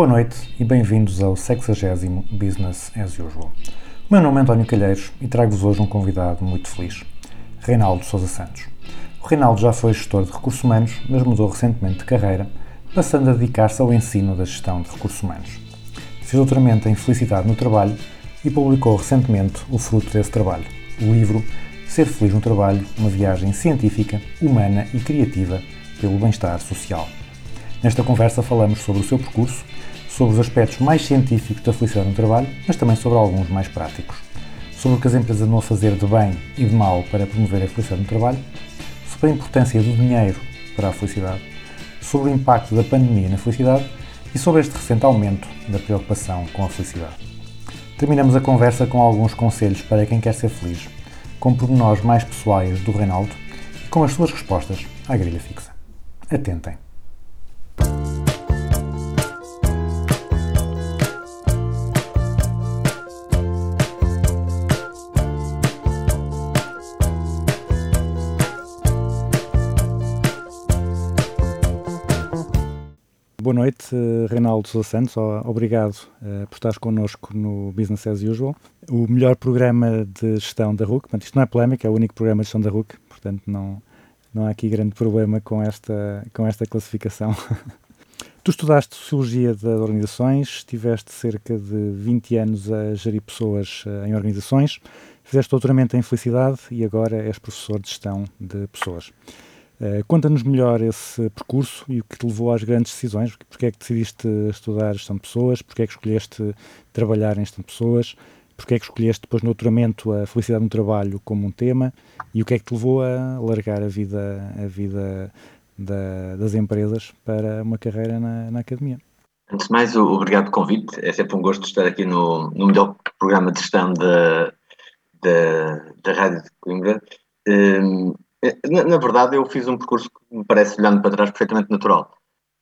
Boa noite e bem-vindos ao 60 Business as Usual. O meu nome é António Calheiros e trago-vos hoje um convidado muito feliz, Reinaldo Sousa Santos. O Reinaldo já foi gestor de recursos humanos, mas mudou recentemente de carreira, passando a dedicar-se ao ensino da gestão de recursos humanos. Fez doutoramento em Felicidade no Trabalho e publicou recentemente o fruto desse trabalho, o livro Ser Feliz no Trabalho, uma viagem científica, humana e criativa pelo bem-estar social. Nesta conversa falamos sobre o seu percurso, sobre os aspectos mais científicos da felicidade no trabalho, mas também sobre alguns mais práticos. Sobre o que as empresas a fazer de bem e de mal para promover a felicidade no trabalho, sobre a importância do dinheiro para a felicidade, sobre o impacto da pandemia na felicidade e sobre este recente aumento da preocupação com a felicidade. Terminamos a conversa com alguns conselhos para quem quer ser feliz, com pormenores mais pessoais do Reinaldo e com as suas respostas à grelha fixa. Atentem! Noite, eh, Reinaldo Sousa Santos. Obrigado eh, por estares connosco no Business as Usual, o melhor programa de gestão da RUC. Isto não é polémica, é o único programa de gestão da RUC, portanto não, não há aqui grande problema com esta, com esta classificação. tu estudaste Sociologia das Organizações, tiveste cerca de 20 anos a gerir pessoas eh, em organizações, fizeste doutoramento em Felicidade e agora és professor de Gestão de Pessoas. Uh, Conta-nos melhor esse percurso e o que te levou às grandes decisões. Porque é que decidiste estudar gestão de pessoas? Porque é que escolheste trabalhar em gestão de pessoas? Porque é que escolheste depois no doutoramento a felicidade no trabalho como um tema? E o que é que te levou a largar a vida, a vida da- das empresas para uma carreira na, na academia? Antes de mais, obrigado pelo convite. É sempre um gosto estar aqui no, no melhor programa de gestão da, da, da Rádio de Coimbra. Hum, na, na verdade, eu fiz um percurso que me parece, olhando para trás, perfeitamente natural.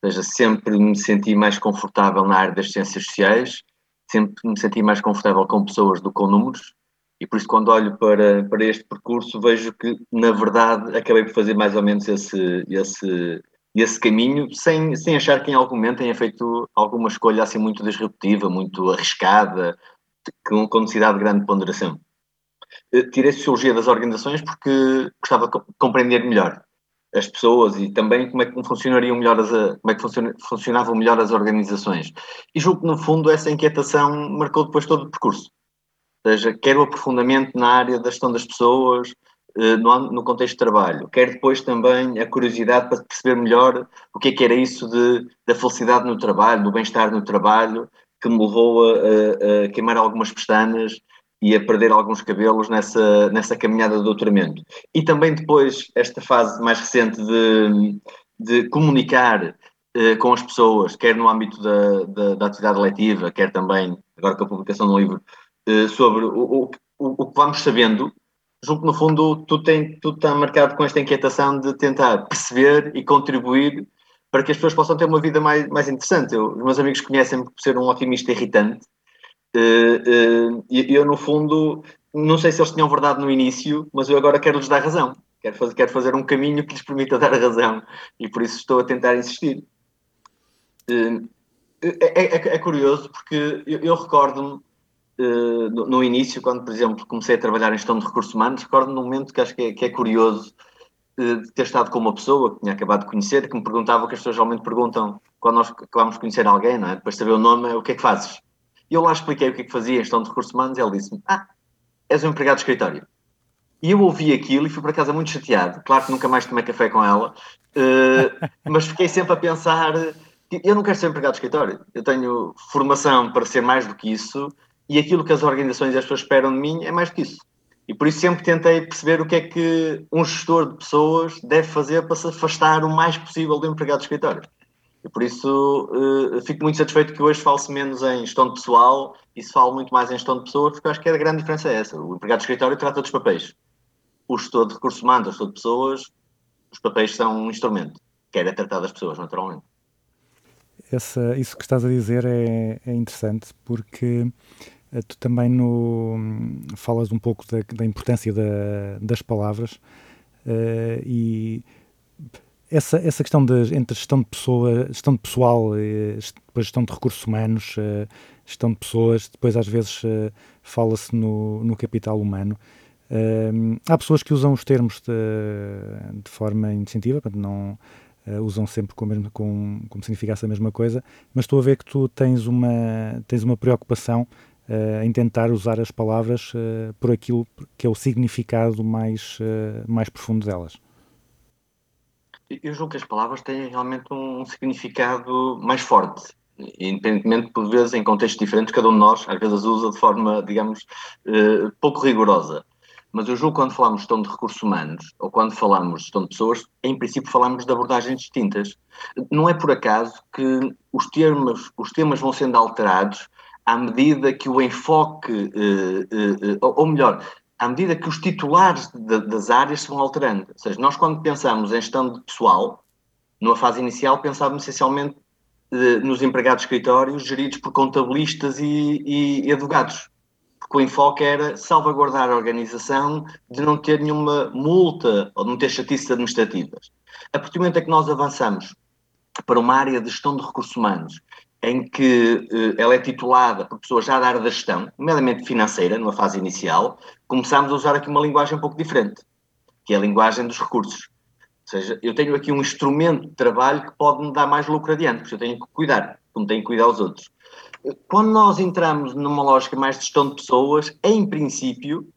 Ou seja, sempre me senti mais confortável na área das ciências sociais, sempre me senti mais confortável com pessoas do que com números, e por isso, quando olho para, para este percurso, vejo que, na verdade, acabei por fazer mais ou menos esse, esse, esse caminho, sem, sem achar que em algum momento tenha feito alguma escolha assim muito disruptiva, muito arriscada, com, com necessidade de grande ponderação. Eh, Tirei Sociologia das Organizações porque gostava de co- compreender melhor as pessoas e também como é que funcionariam melhor as, a- como é que funciona- funcionavam melhor as organizações. E julgo que, no fundo, essa inquietação marcou depois todo o percurso. Ou seja, quer o aprofundamento na área da gestão das pessoas, eh, no contexto de trabalho, quer depois também a curiosidade para perceber melhor o que é que era isso de, da felicidade no trabalho, do bem-estar no trabalho, que me levou a, a- a queimar algumas pestanas e a perder alguns cabelos nessa, nessa caminhada do doutoramento. E também depois esta fase mais recente de, de comunicar eh, com as pessoas, quer no âmbito da, da, da atividade letiva, quer também, agora com a publicação do livro, eh, sobre o, o, o, que vamos sabendo, julgo que no fundo tu, tem, está marcado com esta inquietação de tentar perceber e contribuir para que as pessoas possam ter uma vida mais, mais interessante. Eu, os meus amigos conhecem-me por ser um otimista irritante, eh, e eu, no fundo, não sei se eles tinham verdade no início, mas eu agora quero-lhes dar razão. Quero fazer, quero fazer um caminho que lhes permita dar razão e por isso estou a tentar insistir. Eh, É, é- é curioso porque eu, eu recordo-me no, no início, quando, por exemplo, comecei a trabalhar em gestão de recursos humanos, recordo-me num momento que acho que é, que é curioso de ter estado com uma pessoa que tinha acabado de conhecer, que me perguntava o que as pessoas geralmente perguntam quando nós acabamos de conhecer alguém, não é? depois de saber o nome, é, o que é que fazes? E eu lá expliquei o que é que fazia gestão de recursos humanos e ele disse-me: Ah, és um empregado de escritório. E eu ouvi aquilo e fui para casa muito chateado. Claro que nunca mais tomei café com ela, eh, mas fiquei sempre a pensar: que eu não quero ser empregado de escritório. Eu tenho formação para ser mais do que isso e aquilo que as organizações e as pessoas esperam de mim é mais do que isso. E por isso sempre tentei perceber o que é que um gestor de pessoas deve fazer para se afastar o mais possível do empregado de escritório. E por isso eh, fico muito satisfeito que hoje fale-se menos em gestão pessoal e se fale muito mais em gestão de pessoas, porque acho que a grande diferença é essa. O empregado de escritório trata dos papéis. O gestor de recursos humanos, o gestor de pessoas, os papéis são um instrumento. Quer é tratar das pessoas, naturalmente. Essa, isso que estás a dizer é, é interessante porque eh, tu também no, falas um pouco da, da importância da, das palavras eh, e essa, essa questão de, entre gestão de, pessoa, gestão de pessoal e depois gestão de recursos humanos, eh, gestão de pessoas, depois às vezes fala-se no, no capital humano. há pessoas que usam os termos de, de forma indistintiva, não, uh, usam sempre com, mesmo, com, como se significasse a mesma coisa, mas estou a ver que tu tens uma, tens uma preocupação em tentar usar as palavras por aquilo que é o significado mais, mais profundo delas. Eu julgo que as palavras têm realmente um significado mais forte, independentemente, por vezes, em contextos diferentes, cada um de nós às vezes usa de forma, digamos, pouco rigorosa. Mas eu julgo que quando falamos de gestão de recursos humanos ou quando falamos de gestão de pessoas, em princípio falamos de abordagens distintas. Não é por acaso que os termos, os temas vão sendo alterados à medida que o enfoque, eh, eh, eh, ou melhor, à medida que os titulares de, das áreas se vão alterando. Ou seja, nós quando pensamos em gestão de pessoal, numa fase inicial pensávamos essencialmente nos empregados de escritórios geridos por contabilistas e, e, e advogados porque o enfoque era salvaguardar a organização de não ter nenhuma multa ou de não ter chatices administrativas. A partir do momento em que nós avançamos para uma área de gestão de recursos humanos, em que eh, ela é titulada por pessoas já da área da gestão, nomeadamente financeira, numa fase inicial, começamos a usar aqui uma linguagem um pouco diferente, que é a linguagem dos recursos. Ou seja, eu tenho aqui um instrumento de trabalho que pode me dar mais lucro adiante, porque eu tenho que cuidar, como tenho que cuidar os outros quando nós entramos numa lógica mais de gestão de pessoas, em princípio,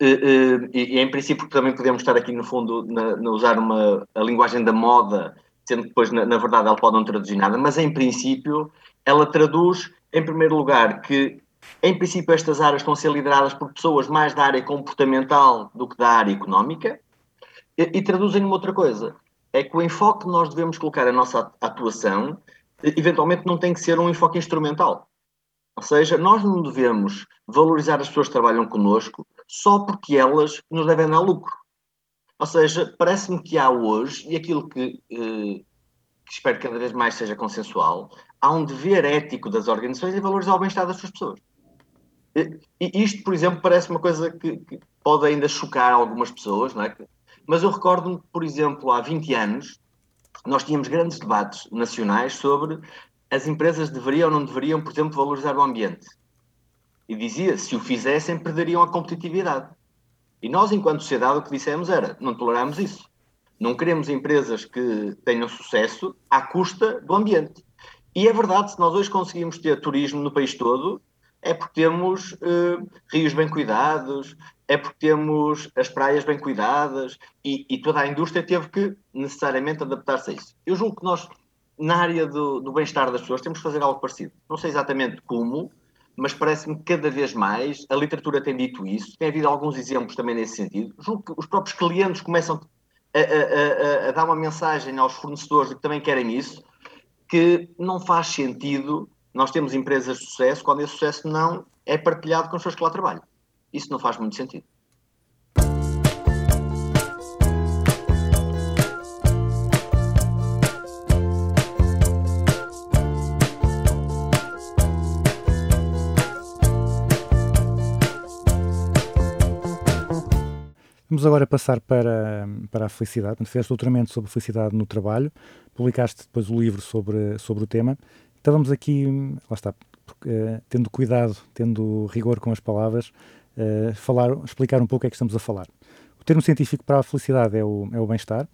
eh, eh, e em princípio também podemos estar aqui no fundo na, na usar uma, a linguagem da moda, sendo que depois na, na, verdade ela pode não traduzir nada, mas em princípio ela traduz, em primeiro lugar, que em princípio estas áreas estão a ser lideradas por pessoas mais da área comportamental do que da área económica, e, e traduzem uma outra coisa, é que o enfoque que nós devemos colocar a nossa atuação eventualmente não tem que ser um enfoque instrumental. Ou seja, nós não devemos valorizar as pessoas que trabalham connosco só porque elas nos devem dar lucro. Ou seja, parece-me que há hoje, e aquilo que, eh, que espero que cada vez mais seja consensual, há um dever ético das organizações em valorizar o bem-estar das suas pessoas. E, e isto, por exemplo, parece uma coisa que, que, pode ainda chocar algumas pessoas, não é? mas eu recordo-me, por exemplo, há 20 anos, nós tínhamos grandes debates nacionais sobre as empresas deveriam ou não deveriam, por exemplo, valorizar o ambiente. E dizia, se o fizessem, perderiam a competitividade. E nós, enquanto sociedade, o que dissemos era, não toleramos isso. Não queremos empresas que tenham sucesso à custa do ambiente. E é verdade, se nós hoje conseguimos ter turismo no país todo, é porque temos uh, rios bem cuidados, é porque temos as praias bem cuidadas e, e toda a indústria teve que necessariamente adaptar-se a isso. Eu julgo que nós, na área do, do bem-estar das pessoas, temos que fazer algo parecido. Não sei exatamente como, mas parece-me que cada vez mais a literatura tem dito isso. Tem havido alguns exemplos também nesse sentido. Julgo que os próprios clientes começam a, a, a, a dar uma mensagem aos fornecedores de que também querem isso, que não faz sentido nós temos empresas de sucesso quando esse sucesso não é partilhado com as pessoas que lá trabalham. Isso não faz muito sentido. Vamos agora passar para, para a felicidade. Fizeste doutoramento sobre felicidade no trabalho, publicaste depois o livro sobre, sobre o tema. Então vamos aqui, lá está, uh, tendo cuidado, tendo rigor com as palavras, uh, falar, explicar um pouco o que é que estamos a falar. O termo científico para a felicidade é o, é o bem-estar.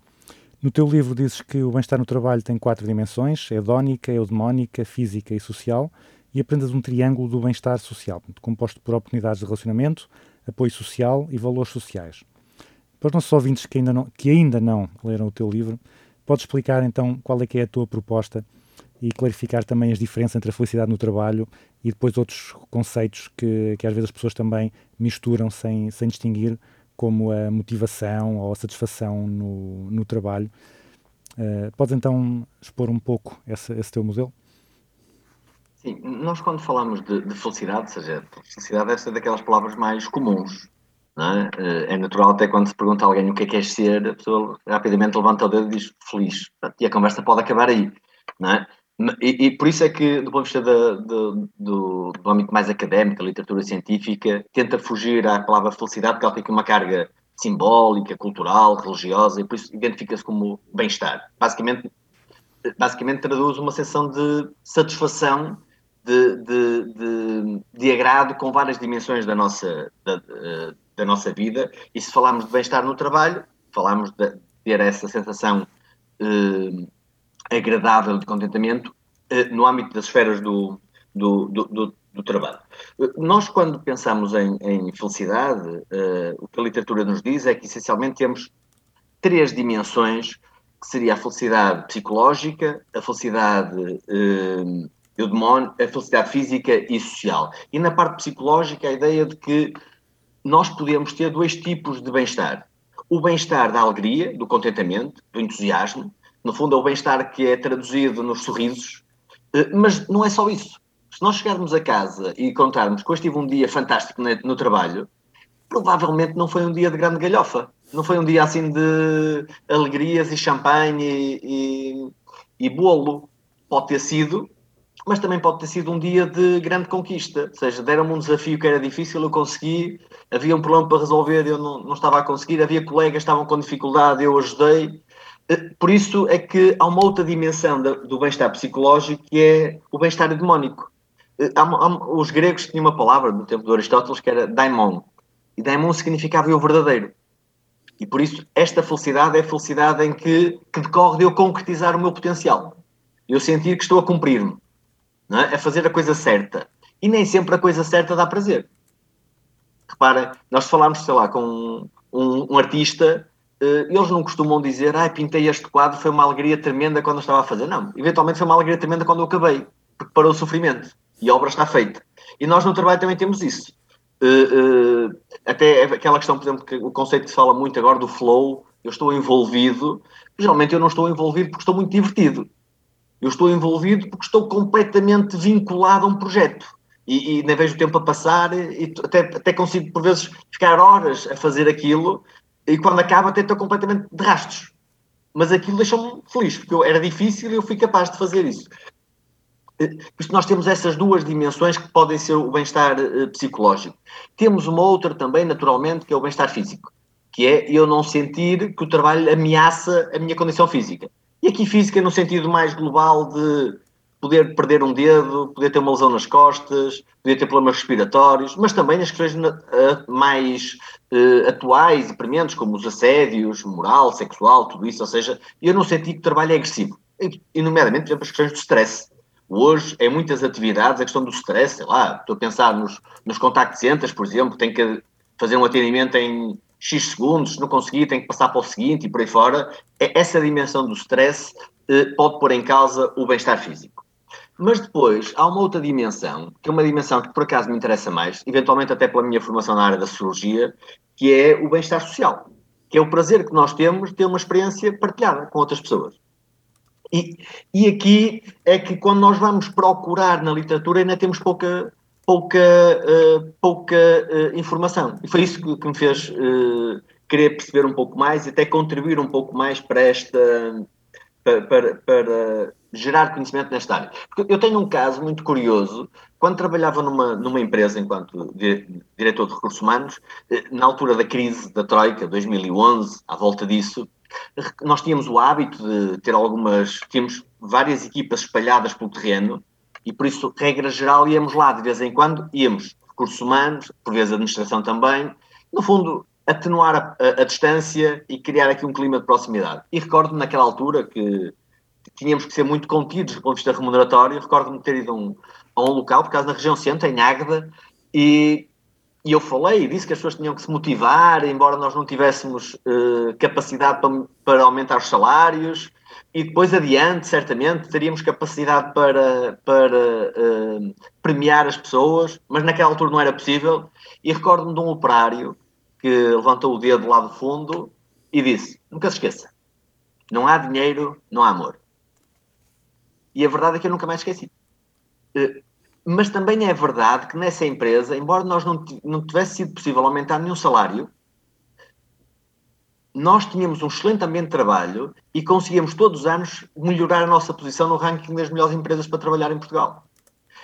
No teu livro dizes que o bem-estar no trabalho tem quatro dimensões, hedónica, eudemónica, física e social, e aprendes um triângulo do bem-estar social, composto por oportunidades de relacionamento, apoio social e valores sociais. Para os nossos ouvintes que ainda não, que ainda não leram o teu livro, podes explicar então qual é que é a tua proposta e clarificar também as diferenças entre a felicidade no trabalho e depois outros conceitos que, que às vezes as pessoas também misturam sem, sem distinguir, como a motivação ou a satisfação no, no trabalho. Uh, podes então expor um pouco esse, esse teu modelo? Sim, nós quando falamos de, de felicidade, seja, felicidade deve ser daquelas palavras mais comuns. É? Eh, é natural até quando se pergunta a alguém o que é que queres ser, a pessoa rapidamente levanta o dedo e diz feliz. E a conversa pode acabar aí. É? E, e, por isso é que, do ponto de vista da, do, do, do âmbito mais académico, a literatura científica, tenta fugir à palavra felicidade, porque ela tem aqui uma carga simbólica, cultural, religiosa, e por isso identifica-se como bem-estar. Basicamente, basicamente traduz uma sensação de satisfação, de, de, de, de agrado com várias dimensões da nossa, da, da nossa vida. E se falarmos de bem-estar no trabalho, falamos de ter essa sensação eh, agradável de contentamento eh, no âmbito das esferas do, do, do, do, do trabalho. Nós, quando pensamos em, em felicidade, eh, o que a literatura nos diz é que, essencialmente, temos três dimensões, que seria a felicidade psicológica, a felicidade eh, a felicidade física e social. E na parte psicológica, a ideia de que nós podemos ter dois tipos de bem-estar. O bem-estar da alegria, do contentamento, do entusiasmo, no fundo, é o bem-estar que é traduzido nos sorrisos, eh, mas não é só isso. Se nós chegarmos a casa e contarmos que hoje tive um dia fantástico no trabalho, provavelmente não foi um dia de grande galhofa. Não foi um dia assim de alegrias e champanhe e, e, e bolo. Pode ter sido, mas também pode ter sido um dia de grande conquista. Ou seja, deram-me um desafio que era difícil, eu consegui, havia um problema para resolver, eu não, não estava a conseguir, havia colegas que estavam com dificuldade, eu ajudei. Por isso é que há uma outra dimensão do bem-estar psicológico que é o bem-estar demónico. Há, os gregos tinham uma palavra no tempo de Aristóteles que era daimon. E daimon significava o verdadeiro. E por isso esta felicidade é a felicidade em que, que decorre de eu concretizar o meu potencial. Eu sentir que estou a cumprir-me. É? Fazer a coisa certa. E nem sempre a coisa certa dá prazer. Repara, nós falámos, sei lá, com um, um artista eh, eles não costumam dizer, ah, pintei este quadro, foi uma alegria tremenda quando eu estava a fazer. Não, eventualmente foi uma alegria tremenda quando eu acabei, porque parou o sofrimento e a obra está feita. E nós no trabalho também temos isso. Uh, uh, até aquela questão, por exemplo, que o conceito que se fala muito agora do flow, eu estou envolvido, geralmente eu não estou envolvido porque estou muito divertido. Eu estou envolvido porque estou completamente vinculado a um projeto. E, e nem vejo o tempo a passar e até, até consigo, por vezes, ficar horas a fazer aquilo e quando acaba até estou completamente de rastros. Mas aquilo deixou-me feliz, porque eu, era difícil e eu fui capaz de fazer isso. Eh, isso nós temos essas duas dimensões que podem ser o bem-estar uh, psicológico. Temos uma outra também, naturalmente, que é o bem-estar físico, que é eu não sentir que o trabalho ameaça a minha condição física. E aqui física no sentido mais global de poder perder um dedo, poder ter uma lesão nas costas, poder ter problemas respiratórios, mas também as questões uh, mais uh, atuais e prementes, como os assédios, moral, sexual, tudo isso. Ou seja, eu não senti que trabalho é agressivo. E, nomeadamente, por exemplo, as questões do stress. Hoje, em muitas atividades, a questão do stress, sei lá, estou a pensar nos, nos contact centers, por exemplo, tem que fazer um atendimento em X segundos, se não conseguir, tem que passar para o seguinte e por aí fora. É, essa dimensão do stress uh, pode pôr em causa o bem-estar físico. Mas depois há uma outra dimensão, que é uma dimensão que por acaso me interessa mais, eventualmente até pela minha formação na área da sociologia, que é o bem-estar social, que é o prazer que nós temos de ter uma experiência partilhada com outras pessoas. E, e aqui é que quando nós vamos procurar na literatura ainda temos pouca, pouca, uh, pouca uh, informação. E foi isso que, que me fez uh, querer perceber um pouco mais e até contribuir um pouco mais para esta para, para, para gerar conhecimento nesta área. Porque eu tenho um caso muito curioso. Quando trabalhava numa, numa empresa enquanto diretor de recursos humanos, na altura da crise da Troika, 2011, à volta disso, nós tínhamos o hábito de ter algumas, tínhamos várias equipas espalhadas pelo terreno e por isso, regra geral, íamos lá de vez em quando, íamos recursos humanos, por vezes administração também, no fundo, atenuar a, a, a distância e criar aqui um clima de proximidade. E recordo-me naquela altura que tínhamos que ser muito contidos do ponto de vista remuneratório. Recordo-me ter ido um, a um local, por causa na região centro, em Águeda, e, e eu falei disse que as pessoas tinham que se motivar, embora nós não tivéssemos uh, capacidade para, para, aumentar os salários, E depois adiante, certamente, teríamos capacidade para, para eh, premiar as pessoas, mas naquela altura não era possível. E recordo-me de um operário que levantou o dedo lá do fundo e disse: Nunca se esqueça, não há dinheiro, não há amor. E a verdade é que eu nunca mais esqueci. Eh, Mas também é verdade que nessa empresa, embora nós não, não tivesse sido possível aumentar nenhum salário, nós tínhamos um excelente ambiente de trabalho e conseguíamos todos os anos melhorar a nossa posição no ranking das melhores empresas para trabalhar em Portugal.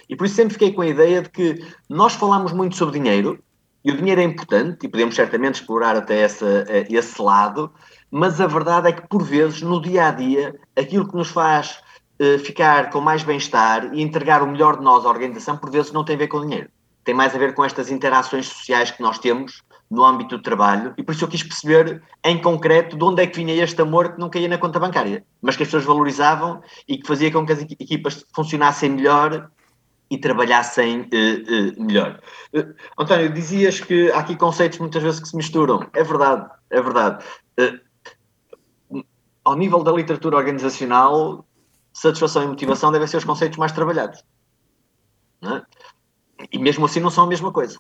E por isso sempre fiquei com a ideia de que nós falamos muito sobre dinheiro, e o dinheiro é importante, e podemos certamente explorar até essa, eh, esse lado, mas a verdade é que, por vezes, no dia a dia, aquilo que nos faz eh, ficar com mais bem-estar e entregar o melhor de nós à organização, por vezes, não tem a ver com o dinheiro. Tem mais a ver com estas interações sociais que nós temos no âmbito do trabalho, e por isso eu quis perceber, em concreto, de onde é que vinha este amor que não caía na conta bancária, mas que as pessoas valorizavam e que fazia com que as equi- equipas funcionassem melhor e trabalhassem eh, eh, melhor. Eh, António, dizias que há aqui conceitos muitas vezes que se misturam. É verdade, é verdade. Ao nível da literatura organizacional, satisfação e motivação devem ser os conceitos mais trabalhados. é? E mesmo assim não são a mesma coisa.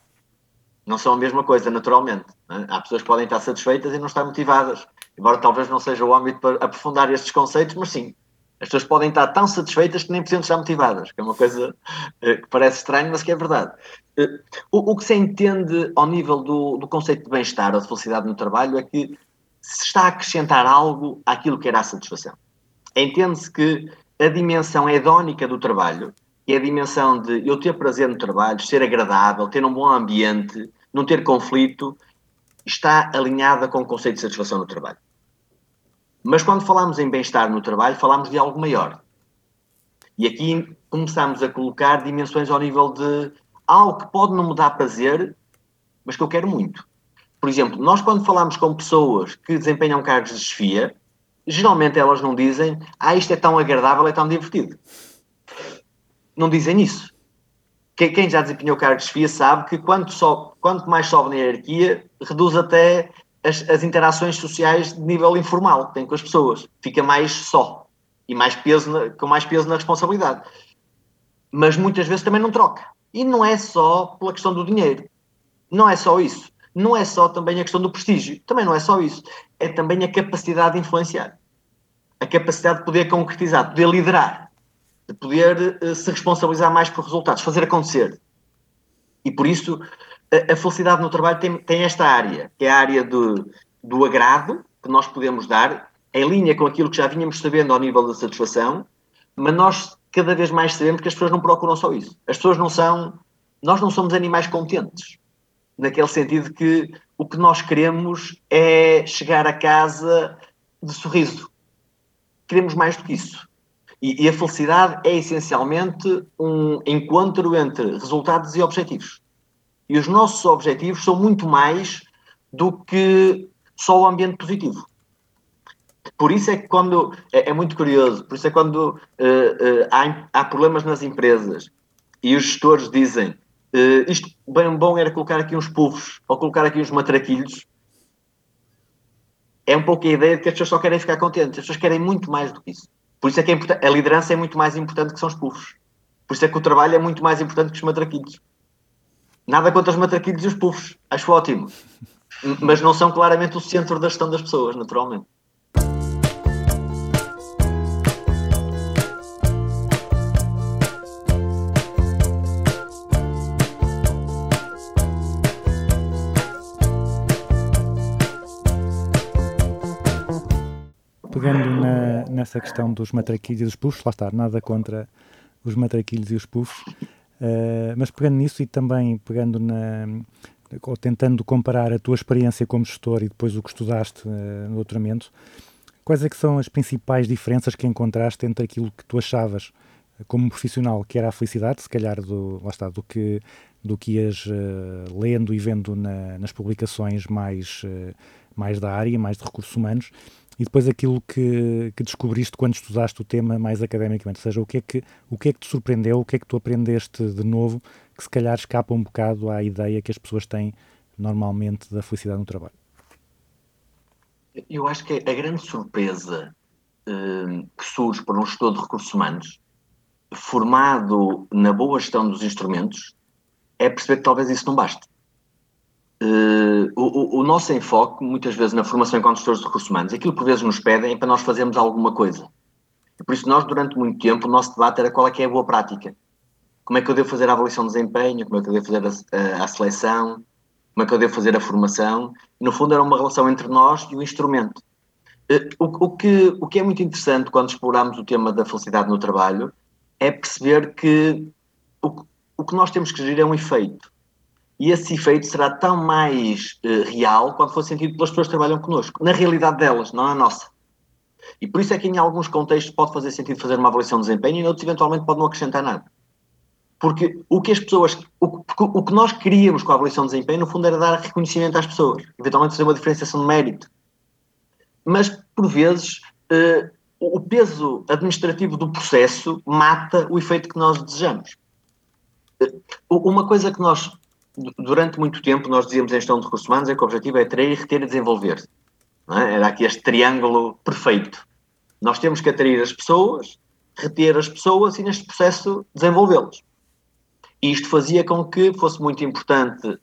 Não são a mesma coisa, naturalmente. não é? Há pessoas que podem estar satisfeitas e não estar motivadas. Embora talvez não seja o âmbito para aprofundar estes conceitos, mas sim. As pessoas podem estar tão satisfeitas que nem precisam estar motivadas, que é uma coisa eh, que parece estranho, mas que é verdade. Eh, o, o que se entende ao nível do, do conceito de bem-estar ou de felicidade no trabalho é que se está a acrescentar algo àquilo que era a satisfação. Entende-se que a dimensão hedónica do trabalho, é a dimensão de eu ter prazer no trabalho, ser agradável, ter um bom ambiente, não ter conflito, está alinhada com o conceito de satisfação no trabalho. Mas quando falamos em bem-estar no trabalho, falamos de algo maior. E aqui começamos a colocar dimensões ao nível de algo que pode não me dar prazer, mas que eu quero muito. Por exemplo, nós quando falamos com pessoas que desempenham cargos de chefia, geralmente elas não dizem ah, isto é tão agradável, é tão divertido. Não dizem isso. Quem, quem já desempenhou cargos de chefia sabe que quanto, quanto mais sobe na hierarquia, reduz até as, as interações sociais de nível informal que tem com as pessoas. Fica mais só e mais peso na- com mais peso na responsabilidade. Mas muitas vezes também não troca. E não é só pela questão do dinheiro. Não é só isso. Não é só também a questão do prestígio. Também não é só isso. É também a capacidade de influenciar. A capacidade de poder concretizar, de poder liderar, de poder eh, se responsabilizar mais por resultados, fazer acontecer. E por isso a, felicidade no trabalho tem, tem esta área, que é a área do, do agrado que nós podemos dar, em linha com aquilo que já vínhamos sabendo ao nível da satisfação, mas nós cada vez mais sabemos que as pessoas não procuram só isso. As pessoas não são, nós não somos animais contentes, naquele sentido que o que nós queremos é chegar a casa de sorriso. Queremos mais do que isso. E, e a felicidade é essencialmente um encontro entre resultados e objetivos. E os nossos objetivos são muito mais do que só o ambiente positivo. Por isso é que quando é, é muito curioso, por isso é quando eh, eh, há, há problemas nas empresas e os gestores dizem eh, isto bem bom era colocar aqui uns pulvos ou colocar aqui uns matraquilhos, é um pouco a ideia de que as pessoas só querem ficar contentes, as pessoas querem muito mais do que isso. Por isso é que é a liderança é muito mais importante que são os pulvos. Por isso é que o trabalho é muito mais importante que os matraquilhos. Nada contra os matraquilhos e os puffs, acho ótimo. Mas não são claramente o centro da gestão das pessoas, naturalmente. Nessa questão dos matraquilhos e dos puffs, lá está, nada contra os matraquilhos e os puffs, eh, mas pegando nisso e também pegando na. ou tentando comparar a tua experiência como gestor e depois o que estudaste eh, no doutoramento, quais é que são as principais diferenças que encontraste entre aquilo que tu achavas eh, como profissional, que era a felicidade, se calhar do, lá está, do que, do que ias eh, lendo e vendo na- nas publicações mais, eh, mais da área, mais de recursos humanos, e depois aquilo que, que descobriste quando estudaste o tema mais academicamente, ou seja, o que, é que, o que é que te surpreendeu, o que é que tu aprendeste de novo, que se calhar escapa um bocado à ideia que as pessoas têm normalmente da felicidade no trabalho. Eu acho que a grande surpresa eh, que surge para um gestor de recursos humanos, formado na boa gestão dos instrumentos, é perceber que talvez isso não baste. Eh, o, o- nosso enfoque, muitas vezes na formação enquanto gestores de recursos humanos, aquilo que por vezes nos pedem é para nós fazermos alguma coisa. E por isso nós, durante muito tempo, o nosso debate era qual é que é a boa prática. Como é que eu devo fazer a avaliação de desempenho, como é que eu devo fazer a, a- a seleção, como é que eu devo fazer a formação. E, no fundo, era uma relação entre nós e o instrumento. Eh, O, o que, o que é muito interessante quando exploramos o tema da felicidade no trabalho é perceber que o, o que nós temos que gerir é um efeito. E esse efeito será tão mais eh, real quando for sentido pelas pessoas que trabalham connosco, na realidade delas, não na nossa. E por isso é que em alguns contextos pode fazer sentido fazer uma avaliação de desempenho e em outros eventualmente pode não acrescentar nada. Porque o que as pessoas, o, o que nós queríamos com a avaliação de desempenho, no fundo, era dar reconhecimento às pessoas, eventualmente fazer uma diferenciação de mérito. Mas, por vezes, eh, o peso administrativo do processo mata o efeito que nós desejamos. Eh, Uma coisa que nós, durante muito tempo, nós dizíamos em gestão de recursos humanos é que o objetivo é atrair, reter e desenvolver. é? Era aqui este triângulo perfeito. Nós temos que atrair as pessoas, reter as pessoas e, neste processo, desenvolvê-las. E isto fazia com que fosse muito importante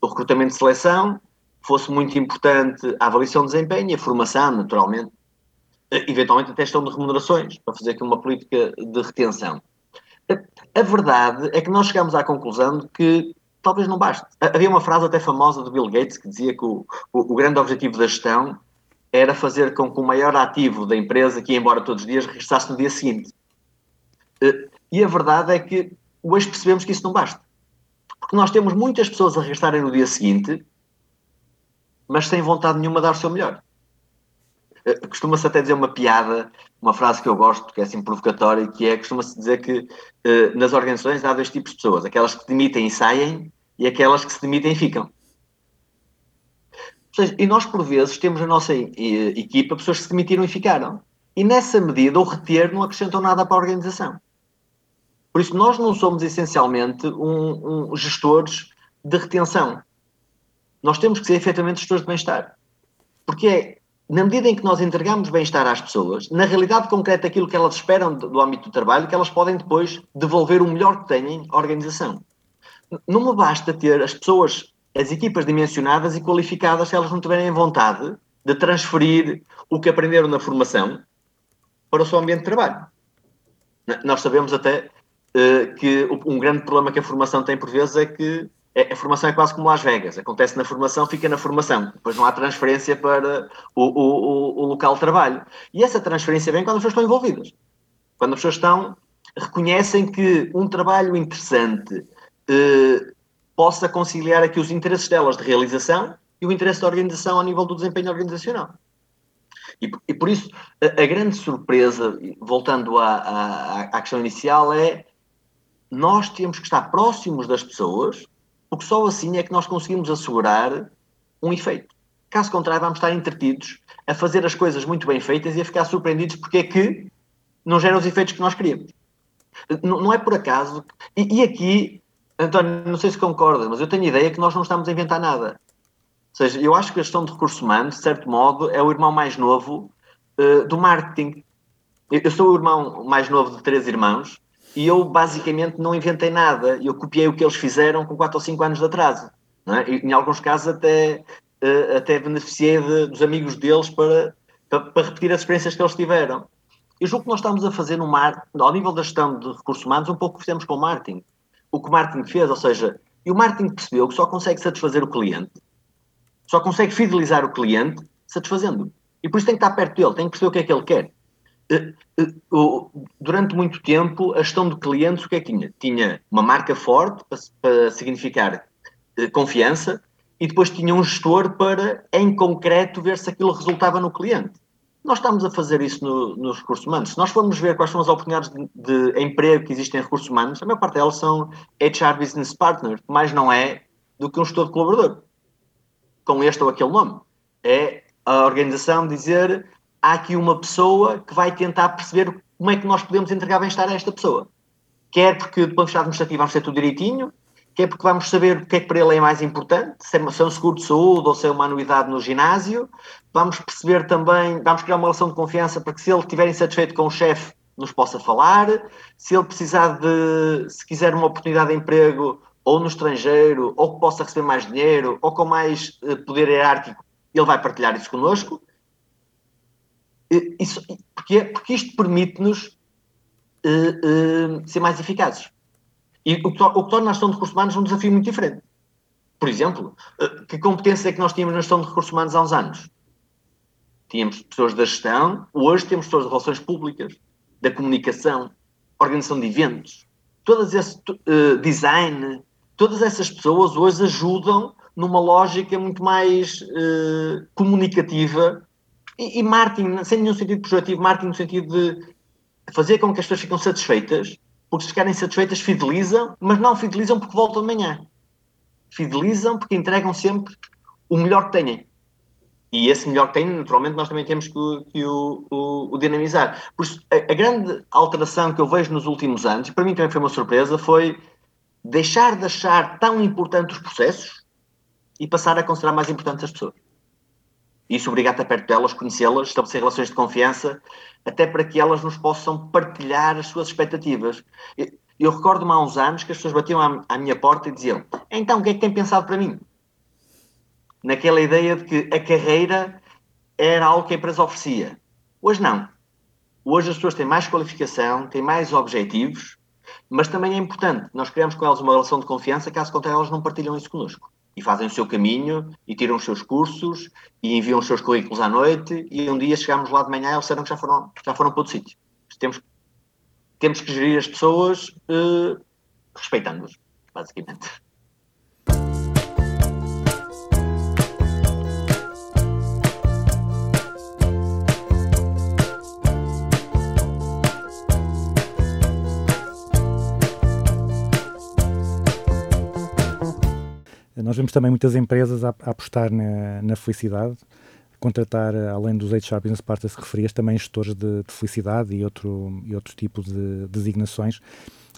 o recrutamento de seleção, fosse muito importante a avaliação de desempenho e a formação, naturalmente. Eventualmente até gestão de remunerações, para fazer aqui uma política de retenção. A- A verdade é que nós chegamos à conclusão de que talvez não baste. Ha- Havia uma frase até famosa do Bill Gates que dizia que o, o- o grande objetivo da gestão era fazer com que o maior ativo da empresa, que ia embora todos os dias, regressasse no dia seguinte. Eh, E a verdade é que hoje percebemos que isso não basta. Porque nós temos muitas pessoas a regressarem no dia seguinte, mas sem vontade nenhuma de dar o seu melhor. Eh, Costuma-se até dizer uma piada, uma frase que eu gosto, que é assim provocatória, que é, costuma-se dizer que eh, nas organizações há dois tipos de pessoas, aquelas que demitem e saem e aquelas que se demitem e ficam. Seja, e nós, por vezes, temos na nossa equipa pessoas que se demitiram e ficaram. E nessa medida, o reter não acrescentou nada para a organização. Por isso, nós não somos essencialmente um, um gestores de retenção. Nós temos que ser efetivamente gestores de bem-estar. Porque é, na medida em que nós entregamos bem-estar às pessoas, na realidade concreta aquilo que elas esperam do, âmbito do trabalho, que elas podem depois devolver o melhor que têm à organização. Não me basta ter as pessoas, as equipas dimensionadas e qualificadas se elas não tiverem vontade de transferir o que aprenderam na formação para o seu ambiente de trabalho. Nós sabemos até eh, que um grande problema que a formação tem por vezes é que a formação é quase como Las Vegas. Acontece na formação, fica na formação. Depois não há transferência para o, o- o- local de trabalho. E essa transferência vem quando as pessoas estão envolvidas. Quando as pessoas estão, reconhecem que um trabalho interessante eh, possa conciliar aqui os interesses delas de realização e o interesse da organização ao nível do desempenho organizacional. E, e por isso, a, a grande surpresa, voltando à, à, à questão inicial, é nós temos que estar próximos das pessoas, porque só assim é que nós conseguimos assegurar um efeito. Caso contrário, vamos estar entretidos a fazer as coisas muito bem feitas e a ficar surpreendidos porque é que não geram os efeitos que nós queríamos. Não, não é por acaso. E, e aqui, António, não sei se concorda, mas eu tenho a ideia que nós não estamos a inventar nada. Ou seja, eu acho que a gestão de recursos humanos, de certo modo, é o irmão mais novo eh, do marketing. Eu, eu sou o irmão mais novo de três irmãos e eu basicamente não inventei nada. Eu copiei o que eles fizeram com 4 ou 5 anos de atraso. É? E, em alguns casos até, eh, até beneficiei de- dos amigos deles para, para, para repetir as experiências que eles tiveram. Eu julgo que nós estamos a fazer no mar, ao nível da gestão de recursos humanos, um pouco o que fizemos com o marketing. O que o marketing fez, ou seja, e o marketing percebeu que só consegue satisfazer o cliente, só consegue fidelizar o cliente satisfazendo. E por isso tem que estar perto dele, tem que perceber o que é que ele quer. Eh, eh, Durante muito tempo, a gestão de clientes, o que é que tinha? Tinha uma marca forte para, para significar eh, confiança e depois tinha um gestor para, em concreto, ver se aquilo resultava no cliente. Nós estamos a fazer isso no- nos recursos humanos. Se nós formos ver quais são as oportunidades de, de emprego que existem em recursos humanos, a maior parte delas são HR Business Partner, que mais não é do que um gestor de colaborador, com este ou aquele nome. É a organização dizer há aqui uma pessoa que vai tentar perceber como é que nós podemos entregar bem-estar a esta pessoa. Quer porque do ponto de vista administrativo vamos ter tudo direitinho, que é porque vamos saber o que é que para ele é mais importante, se é, se é um seguro de saúde ou se é uma anuidade no ginásio. Vamos perceber também, vamos criar uma relação de confiança para que se ele estiver insatisfeito com o chefe, nos possa falar. Se ele precisar de, se quiser uma oportunidade de emprego ou no estrangeiro, ou que possa receber mais dinheiro, ou com mais eh, poder hierárquico, ele vai partilhar isso connosco. Eh, Isso, porque, porque isto permite-nos eh, eh, ser mais eficazes. E o que, o que torna a gestão de recursos humanos um desafio muito diferente. Por exemplo, eh, que competência é que nós tínhamos na gestão de recursos humanos há uns anos? Tínhamos pessoas da gestão, hoje temos pessoas de relações públicas, da comunicação, organização de eventos, todas esse design, todas essas pessoas hoje ajudam numa lógica muito mais comunicativa e, e marketing, sem nenhum sentido pejorativo, marketing no sentido de fazer com que as pessoas ficam satisfeitas, porque se ficarem satisfeitas fidelizam, mas não fidelizam porque voltam de manhã. Fidelizam porque entregam sempre o melhor que têm. E esse melhor que têm, naturalmente, nós também temos que, que o, o- o dinamizar. Por isso, a, a grande alteração que eu vejo nos últimos anos, e para mim também foi uma surpresa, foi deixar de achar tão importantes os processos e passar a considerar mais importantes as pessoas. Isso obriga a perto delas, conhecê-las, estabelecer relações de confiança, até para que elas nos possam partilhar as suas expectativas. Eu, eu recordo-me há uns anos que as pessoas batiam à, à minha porta e diziam: Então, o que é que tem pensado para mim? Naquela ideia de que a carreira era algo que a empresa oferecia. Hoje não. Hoje as pessoas têm mais qualificação, têm mais objetivos, mas também é importante nós criamos com elas uma relação de confiança, caso contrário elas não partilham isso connosco. E fazem o seu caminho, e tiram os seus cursos, e enviam os seus currículos à noite, e um dia chegamos lá de manhã e eles disseram que já foram, já foram para outro sítio. Temos, temos que gerir as pessoas eh, respeitando-os, basicamente. Nós vemos também muitas empresas a, a apostar na, na felicidade, contratar, eh, além dos HR Business Partners que referias, também gestores de, de felicidade e outro, e outro tipo de designações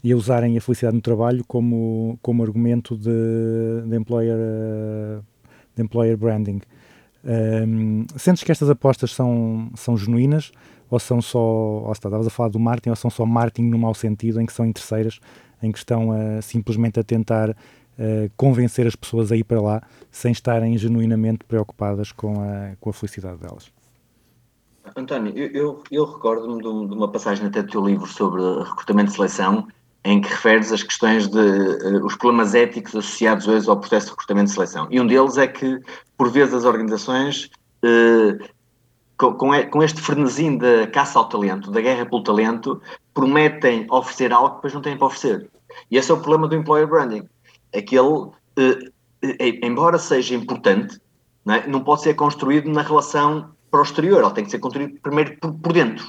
e a usarem a felicidade no trabalho como, como argumento de, de, employer, eh, de employer branding. Um, sentes que estas apostas são, são genuínas ou são só, ou está, estavas a falar do marketing, ou são só marketing no mau sentido, em que são interesseiras, em que estão uh, simplesmente a tentar uh, convencer as pessoas a ir para lá sem estarem genuinamente preocupadas com a, com a felicidade delas? António, eu, eu, eu recordo-me de, de uma passagem até do teu livro sobre recrutamento e seleção, em que referes as questões de eh, os problemas éticos associados hoje ao processo de recrutamento e seleção. E um deles é que, por vezes, as organizações, eh, e- com este frenesim da caça ao talento, da guerra pelo talento, prometem oferecer algo que depois não têm para oferecer. E esse é o problema do employer branding. Aquele, eh, eh, embora seja importante, não, é? não pode ser construído na relação para o exterior, ele tem que ser construído primeiro por, dentro.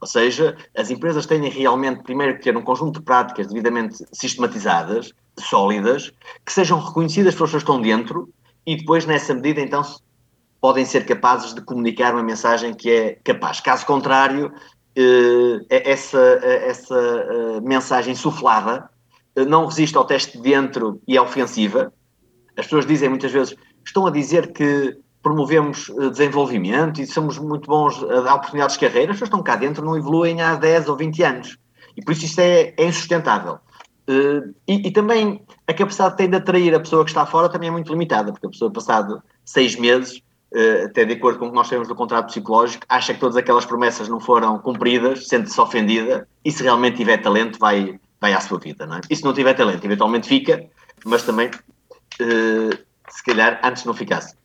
Ou seja, as empresas têm realmente primeiro que ter um conjunto de práticas devidamente sistematizadas, sólidas, que sejam reconhecidas pelas pessoas que estão dentro e depois, nessa medida, então, podem ser capazes de comunicar uma mensagem que é capaz. Caso contrário, eh, essa, essa eh, mensagem insuflada eh, não resiste ao teste de dentro e é ofensiva. As pessoas dizem muitas vezes, estão a dizer que promovemos eh, desenvolvimento e somos muito bons a dar oportunidades de carreira, as pessoas estão cá dentro não evoluem há 10 ou 20 anos. E por isso isto é, é insustentável. Eh, e, e também a capacidade que tem de atrair a pessoa que está fora também é muito limitada, porque a pessoa passado seis meses, eh, até de acordo com o que nós temos do contrato psicológico, acha que todas aquelas promessas não foram cumpridas, sente-se ofendida e se realmente tiver talento vai, vai à sua vida. Não é? E se não tiver talento, eventualmente fica, mas também eh, se calhar antes não ficasse.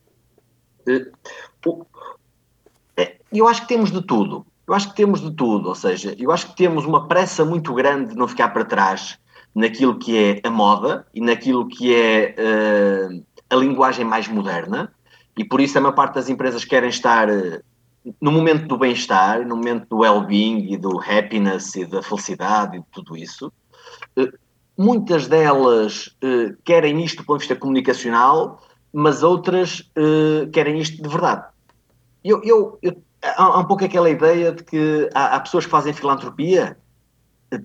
É, Eu acho que temos de tudo. Eu acho que temos de tudo. Ou seja, eu acho que temos uma pressa muito grande de não ficar para trás naquilo que é a moda e naquilo que é eh, a linguagem mais moderna. E por isso a maior parte das empresas querem estar eh, no momento do bem-estar, no momento do well-being e do happiness e da felicidade e de tudo isso. Eh, muitas delas eh, querem isto do ponto de vista comunicacional, mas outras eh, querem isto de verdade. Eu, eu, eu- há, um pouco aquela ideia de que há, há pessoas que fazem filantropia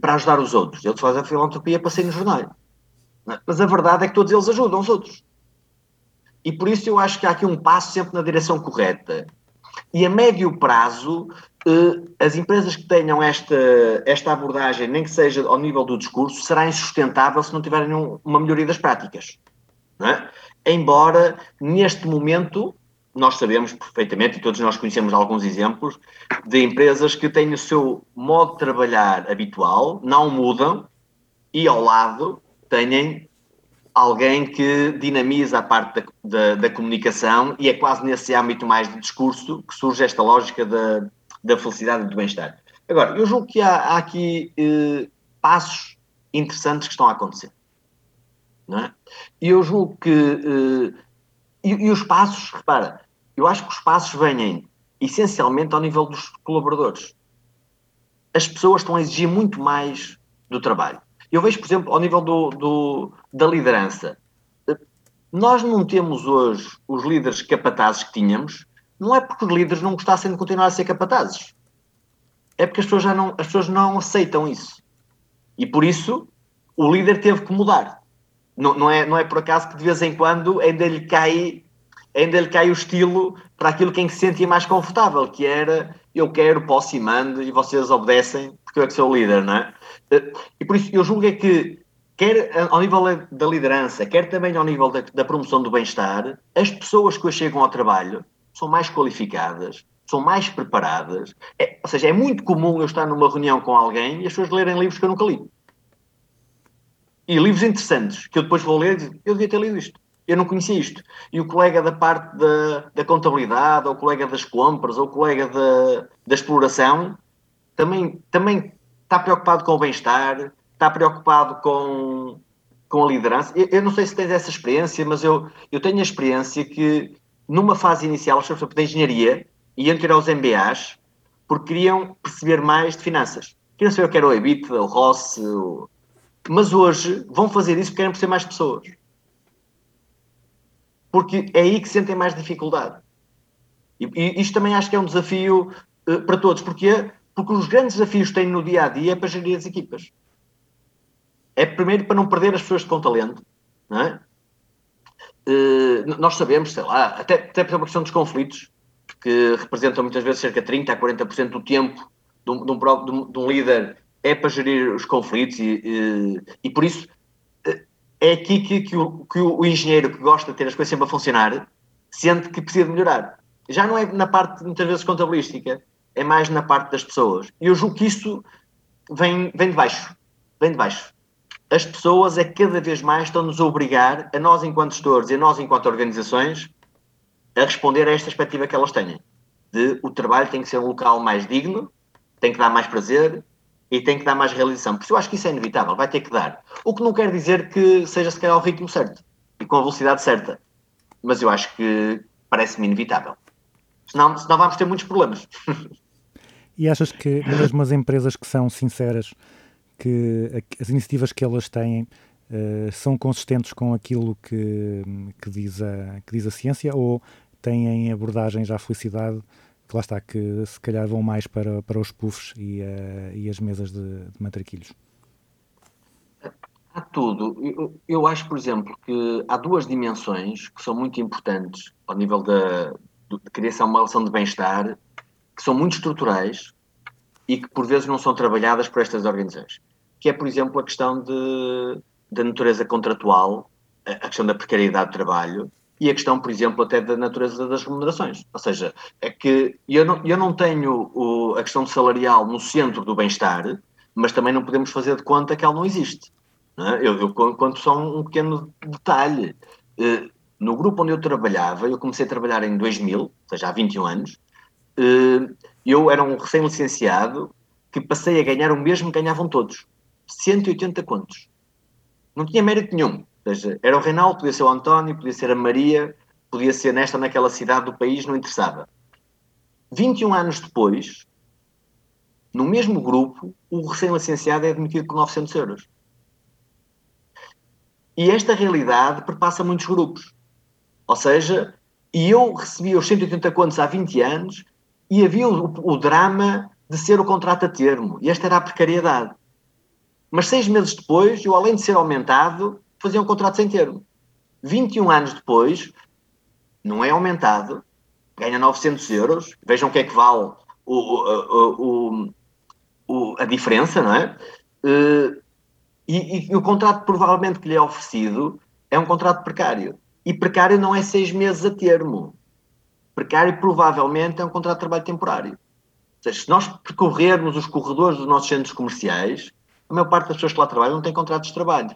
para ajudar os outros, e outros fazem filantropia para não é? Mas a verdade é que todos eles ajudam os outros. E por isso eu acho que há aqui um passo sempre na direção correta. E a médio prazo, eh, as empresas que tenham esta, esta abordagem, nem que seja ao nível do discurso, será insustentável se não tiverem um- uma melhoria das práticas. é? Embora, neste momento, nós sabemos perfeitamente, e todos nós conhecemos alguns exemplos, de empresas que têm o seu modo de trabalhar habitual, não mudam, e ao lado têm alguém que dinamiza a parte da, da, da comunicação e é quase nesse âmbito mais de discurso que surge esta lógica da, da felicidade e do bem-estar. Agora, eu julgo que há, há aqui eh, passos interessantes que estão a acontecer. Não é? E eu julgo que. eh, e, e os passos, repara, eu acho que os passos vêm essencialmente ao nível dos colaboradores. As pessoas estão a exigir muito mais do trabalho. Eu vejo, por exemplo, ao nível do, do- da liderança. Nós não temos hoje os líderes capatazes que tínhamos, não é porque os líderes não gostassem de continuar a ser capatazes. É porque as pessoas já não, as pessoas não aceitam isso. E por isso o líder teve que mudar. Não, não, é, não é por acaso que de vez em quando ainda lhe cai, ainda lhe cai o estilo para aquilo que em que se sentia mais confortável, que era eu quero, posso e mando, e vocês obedecem porque eu é que sou o líder, não é? E por isso eu julgo é que, quer ao nível da liderança, quer também ao nível da, da promoção do bem-estar, as pessoas que chegam ao trabalho são mais qualificadas, são mais preparadas. É- ou seja, é muito comum eu estar numa reunião com alguém e as pessoas lerem livros que eu nunca li. E livros interessantes, que eu depois vou ler e digo, eu devia ter lido isto. Eu não conhecia isto. E o colega da parte da, da contabilidade, ou o colega das compras, ou o colega da, da exploração, também, também está preocupado com o bem-estar, está preocupado com, com a liderança. Eu, eu não sei se tens essa experiência, mas eu, eu tenho a experiência que numa fase inicial, as pessoas, da engenharia, iam tirar os MBAs porque queriam perceber mais de finanças. Queriam saber o que era o EBITDA, o ROS, o... mas hoje vão fazer isso porque querem perceber mais pessoas. Porque é aí que sentem mais dificuldade. E, e isto também acho que é um desafio eh, para todos. Porquê? Porque os grandes desafios que têm no dia a dia é para gerir as equipas. É primeiro para não perder as pessoas com talento, não é? N- nós sabemos, sei lá, até, até por exemplo a questão dos conflitos, que representam muitas vezes cerca de 30% a 40% do tempo de um, de um- de um líder, é para gerir os conflitos e, e, e por isso eh, é aqui que, que o, que o engenheiro que gosta de ter as coisas sempre a funcionar sente que precisa de melhorar. Já não é na parte, muitas vezes, contabilística, é mais na parte das pessoas. E eu julgo que isso vem, vem de baixo. Vem de baixo. As pessoas é que cada vez mais estão-nos a obrigar, a nós enquanto gestores e a nós enquanto organizações, a responder a esta expectativa que elas têm. De o trabalho tem que ser um local mais digno, tem que dar mais prazer e tem que dar mais realização. Por isso eu acho que isso é inevitável, vai ter que dar. O que não quer dizer que seja se calhar ao ritmo certo e com a velocidade certa. Mas eu acho que parece-me inevitável. Senão, senão vamos ter muitos problemas. E achas que mesmo as empresas que são sinceras, que as iniciativas que elas têm eh, são consistentes com aquilo que, que, diz a, que diz a ciência ou têm abordagens à felicidade que lá está, que se calhar vão mais para, para os puffs e, eh, e as mesas de, de matraquilhos? Há tudo. Eu, eu acho, por exemplo, que há duas dimensões que são muito importantes ao nível da de criação de uma relação de bem-estar, que são muito estruturais e que por vezes não são trabalhadas por estas organizações. Que é, por exemplo, a questão de, da natureza contratual, a questão da precariedade de trabalho e a questão, por exemplo, até da natureza das remunerações. Ou seja, é que eu não, eu não tenho o- a questão salarial no centro do bem-estar, mas também não podemos fazer de conta que ela não existe. não é? Eu, eu con- conto só um pequeno detalhe. Eh, no grupo onde eu trabalhava, eu comecei a trabalhar em 2000, ou seja, há 21 anos, eu era um recém-licenciado que passei a ganhar o mesmo que ganhavam todos. 180 contos. Não tinha mérito nenhum. Ou seja, era o Reinaldo, podia ser o António, podia ser a Maria, podia ser nesta ou naquela cidade do país, não interessava. 21 anos depois, no mesmo grupo, o recém-licenciado é admitido por 900 euros. E esta realidade perpassa muitos grupos. Ou seja, e eu recebia os 180 contos há 20 anos e havia o, o drama de ser o contrato a termo. E esta era a precariedade. Mas seis meses depois, eu além de ser aumentado, faziam um contrato sem termo. 21 anos depois, não é aumentado, ganha 900 euros, vejam o que é que vale o- o- o- a diferença, não é? Eh, e, e o contrato provavelmente que lhe é oferecido é um contrato precário. E precário não é seis meses a termo. Precário provavelmente é um contrato de trabalho temporário. Ou seja, se nós percorrermos os corredores dos nossos centros comerciais, a maior parte das pessoas que lá trabalham não tem contratos de trabalho.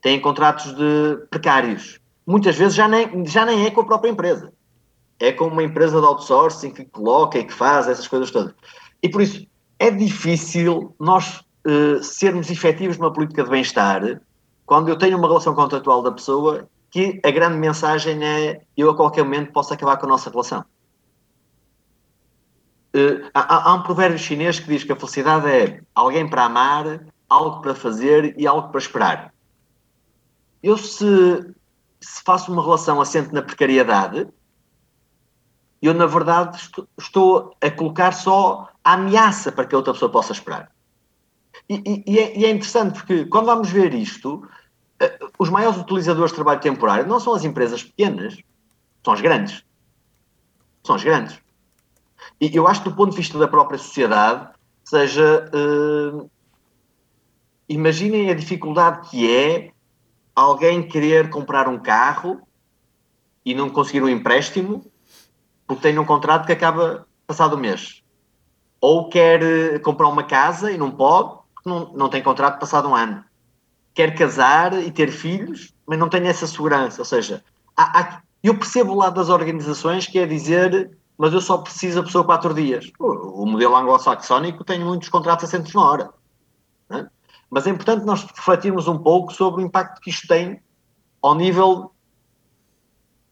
Têm contratos de precários. Muitas vezes já nem, já nem é com a própria empresa. É com uma empresa de outsourcing que coloca e que faz essas coisas todas. E por isso é difícil nós eh, sermos efetivos numa política de bem-estar quando eu tenho uma relação contratual da pessoa que a grande mensagem é eu a qualquer momento posso acabar com a nossa relação. Eh, há, há um provérbio chinês que diz que a felicidade é alguém para amar, algo para fazer e algo para esperar. Eu, se, se faço uma relação assente na precariedade, eu, na verdade, estou, estou a colocar só a ameaça para que a outra pessoa possa esperar. E, e- e é, e é interessante porque, quando vamos ver isto, os maiores utilizadores de trabalho temporário não são as empresas pequenas, são as grandes. São as grandes. E eu acho que, do ponto de vista da própria sociedade, seja. eh, imaginem a dificuldade que é alguém querer comprar um carro e não conseguir um empréstimo porque tem um contrato que acaba passado o mês. Ou quer eh, comprar uma casa e não pode porque não, não tem contrato passado um ano. Quer casar e ter filhos, mas não tem essa segurança. Ou seja, há- há- eu percebo o lado das organizações que é dizer mas eu só preciso a pessoa quatro dias. O, o modelo anglo-saxónico tem muitos contratos assentos na hora. né? Mas é importante nós refletirmos um pouco sobre o impacto que isto tem ao nível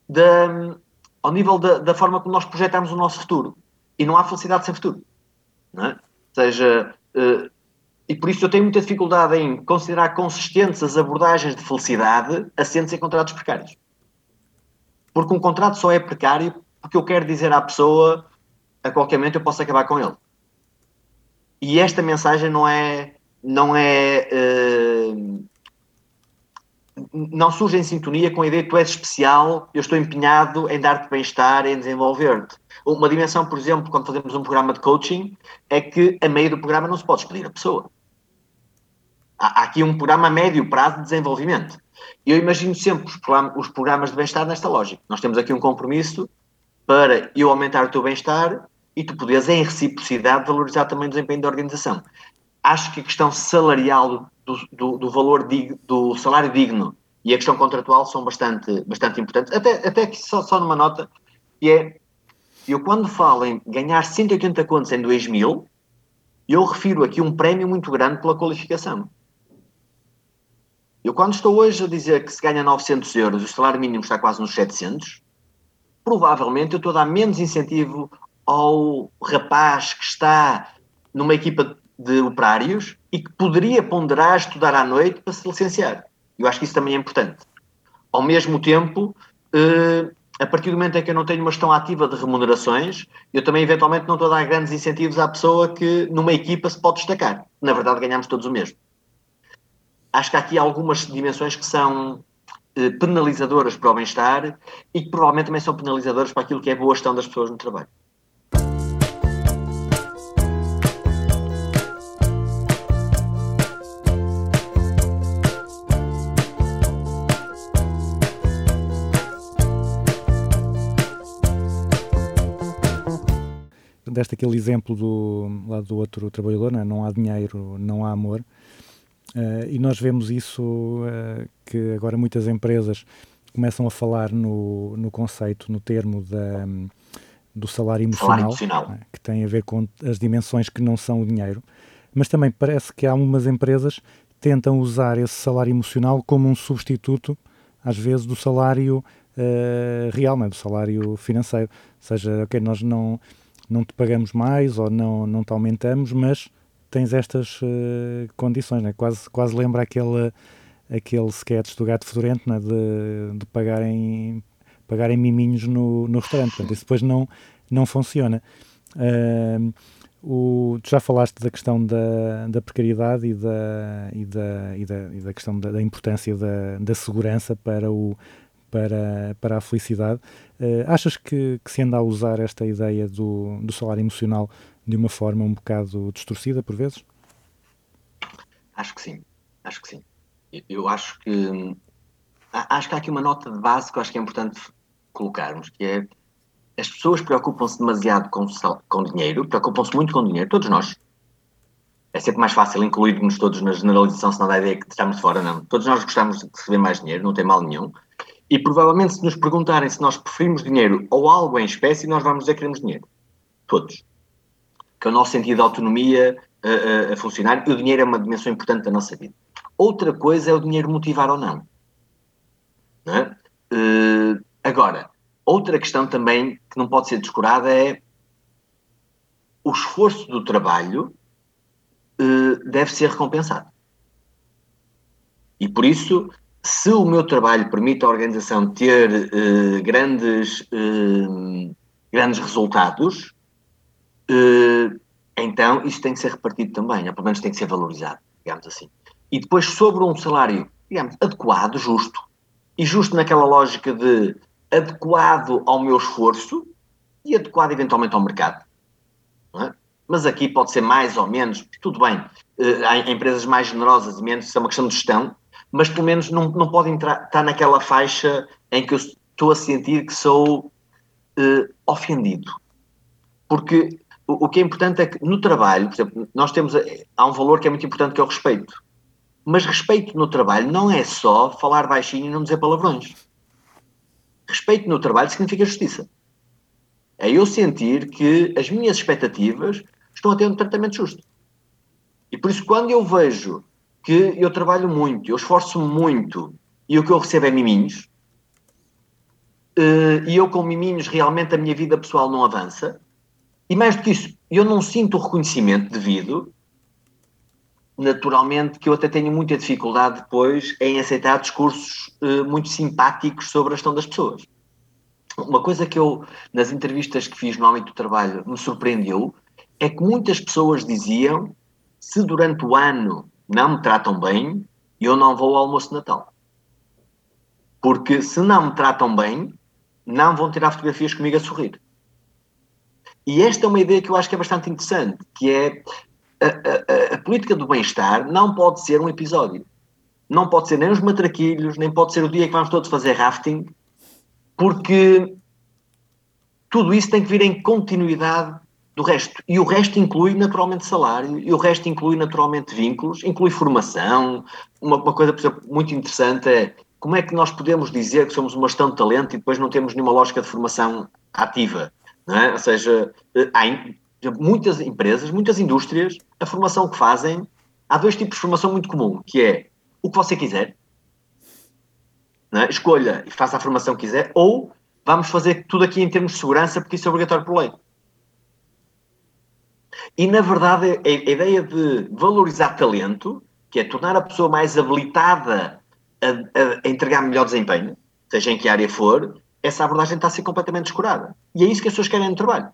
da, ao nível da, da forma como nós projetamos o nosso futuro. E não há felicidade sem futuro. É? Ou seja, eh, e por isso eu tenho muita dificuldade em considerar consistentes as abordagens de felicidade assentes em contratos precários. Porque um contrato só é precário porque eu quero dizer à pessoa a qualquer momento eu posso acabar com ele. E esta mensagem não é não é eh, não surge em sintonia com a ideia de tu és especial, eu estou empenhado em dar-te bem-estar, em desenvolver-te. Uma dimensão, por exemplo, quando fazemos um programa de coaching, é que a meio do programa não se pode despedir a pessoa. Há, aqui um programa a médio prazo de desenvolvimento. Eu imagino sempre os, program- os programas de bem-estar nesta lógica. Nós temos aqui um compromisso para eu aumentar o teu bem-estar e tu poderes, em reciprocidade, valorizar também o desempenho da organização. Acho que a questão salarial do, do, do valor do salário digno e a questão contratual são bastante, bastante importantes. Até, até que só, só numa nota, que é, eu quando falo em ganhar 180 contos em 2000, eu refiro aqui um prémio muito grande pela qualificação. Eu quando estou hoje a dizer que se ganha 900 euros o salário mínimo está quase nos 700, provavelmente eu estou a dar menos incentivo ao rapaz que está numa equipa de operários e que poderia ponderar estudar à noite para se licenciar. Eu acho que isso também é importante. Ao mesmo tempo, eh, a partir do momento em que eu não tenho uma gestão ativa de remunerações, eu também eventualmente não estou a dar grandes incentivos à pessoa que numa equipa se pode destacar. Na verdade, ganhamos todos o mesmo. Acho que há aqui algumas dimensões que são eh, penalizadoras para o bem-estar e que provavelmente também são penalizadoras para aquilo que é boa gestão das pessoas no trabalho. Deste aquele exemplo do, lá do outro trabalhador, não, é? não há dinheiro, não há amor. Eh, e nós vemos isso eh, que agora muitas empresas começam a falar no, no conceito, no termo da, do salário emocional, Salário emocional. não é? que tem a ver com as dimensões que não são o dinheiro. Mas também parece que há umas empresas tentam usar esse salário emocional como um substituto, às vezes, do salário eh, real, não é? do salário financeiro. Ou seja, ok, nós não, não te pagamos mais ou não, não te aumentamos, mas tens estas eh, condições, não é? quase, quase lembra aquele, aquele sketch do gato fedorento não é? de, de pagarem, pagarem miminhos no, no restaurante. Portanto, isso depois não, não funciona. Ahm, O, tu já falaste da questão da, da precariedade e da, e da, e da, e da questão da, da importância da, da segurança para, o, para, para a felicidade. Uh, achas que, que se anda a usar esta ideia do, do salário emocional de uma forma um bocado distorcida por vezes? Acho que sim, acho que sim. Eu, eu acho que acho que há aqui uma nota de base que eu acho que é importante colocarmos, que é as pessoas preocupam-se demasiado com, com dinheiro, preocupam-se muito com dinheiro, todos nós. É sempre mais fácil incluir-nos todos na generalização, se não dá a ideia que estamos fora, não. Todos nós gostamos de receber mais dinheiro, não tem mal nenhum. E provavelmente se nos perguntarem se nós preferimos dinheiro ou algo em espécie, nós vamos dizer que queremos dinheiro. Todos. Que é o nosso sentido de autonomia a, a- a funcionar e o dinheiro é uma dimensão importante da nossa vida. Outra coisa é o dinheiro motivar ou não. Não é? Eh, agora, outra questão também que não pode ser descurada é o esforço do trabalho eh, deve ser recompensado. E por isso, se o meu trabalho permite à organização ter eh, grandes, eh, grandes resultados, eh, então isso tem que ser repartido também, ou pelo menos tem que ser valorizado, digamos assim. E depois, sobre um salário, digamos, adequado, justo, e justo naquela lógica de adequado ao meu esforço e adequado eventualmente ao mercado. é? Mas aqui pode ser mais ou menos, tudo bem, há empresas mais generosas e menos, isso é uma questão de gestão, mas pelo menos não, não pode entrar, estar naquela faixa em que eu estou a sentir que sou eh, ofendido. Porque o, o que é importante é que no trabalho, por exemplo, nós temos, há um valor que é muito importante que é o respeito. Mas respeito no trabalho não é só falar baixinho e não dizer palavrões. Respeito no trabalho significa justiça. É eu sentir que as minhas expectativas estão a ter um tratamento justo. E por isso, quando eu vejo que eu trabalho muito, eu esforço-me muito e o que eu recebo é miminhos, eh, e eu com miminhos realmente a minha vida pessoal não avança, e mais do que isso, eu não sinto o reconhecimento devido, naturalmente que eu até tenho muita dificuldade depois em aceitar discursos eh, muito simpáticos sobre a gestão das pessoas. Uma coisa que eu, nas entrevistas que fiz no âmbito do trabalho, me surpreendeu é que muitas pessoas diziam se durante o ano não me tratam bem, eu não vou ao almoço de Natal. Porque se não me tratam bem, não vão tirar fotografias comigo a sorrir. E esta é uma ideia que eu acho que é bastante interessante, que é a, a- a- política do bem-estar não pode ser um episódio. Não pode ser nem os matraquilhos, nem pode ser o dia que vamos todos fazer rafting, porque tudo isso tem que vir em continuidade do resto. E o resto inclui naturalmente salário, e o resto inclui naturalmente vínculos, inclui formação. Uma, uma coisa, por exemplo, muito interessante é como é que nós podemos dizer que somos uma gestão de talento e depois não temos nenhuma lógica de formação ativa. Não é? Ou seja, eh, há exemplo, muitas empresas, muitas indústrias, a formação que fazem, há dois tipos de formação muito comum, que é o que você quiser, é? escolha e faça a formação que quiser, ou vamos fazer tudo aqui em termos de segurança, porque isso é obrigatório por lei. E, na verdade, a, a ideia de valorizar talento, que é tornar a pessoa mais habilitada a, a- a entregar melhor desempenho, seja em que área for, essa abordagem está a ser completamente descurada. E é isso que as pessoas querem no trabalho.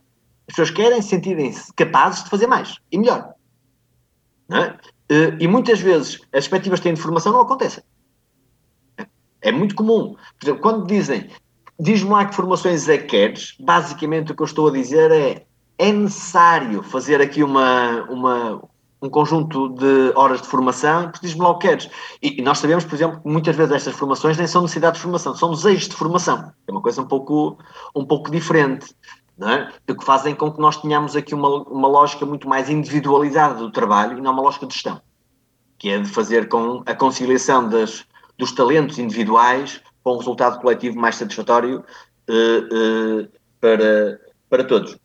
As pessoas querem sentirem-se capazes de fazer mais e melhor. É? Eh, E muitas vezes as expectativas têm de formação não acontecem. É muito comum. Por exemplo, quando dizem, diz-me lá que formações é que queres, basicamente o que eu estou a dizer é é necessário fazer aqui uma, uma, um conjunto de horas de formação, porque diz-me lá o que queres. E, e nós sabemos, por exemplo, que muitas vezes estas formações nem são necessidades de formação, são desejos de formação. É uma coisa um pouco, um pouco diferente. Não é? Do que fazem com que nós tenhamos aqui uma, uma lógica muito mais individualizada do trabalho e não uma lógica de gestão, que é de fazer com a conciliação das, dos talentos individuais com um resultado coletivo mais satisfatório eh, eh, para, para todos.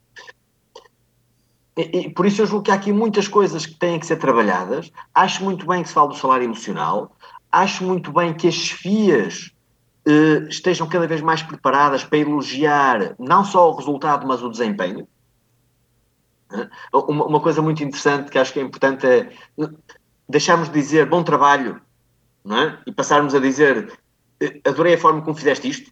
E, e por isso eu julgo que há aqui muitas coisas que têm que ser trabalhadas. Acho muito bem que se fala do salário emocional. Acho muito bem que as FIAs eh, estejam cada vez mais preparadas para elogiar não só o resultado, mas o desempenho. Eh, Uma, uma coisa muito interessante que acho que é importante é eh, deixarmos de dizer bom trabalho é? e passarmos a dizer eh, adorei a forma como fizeste isto.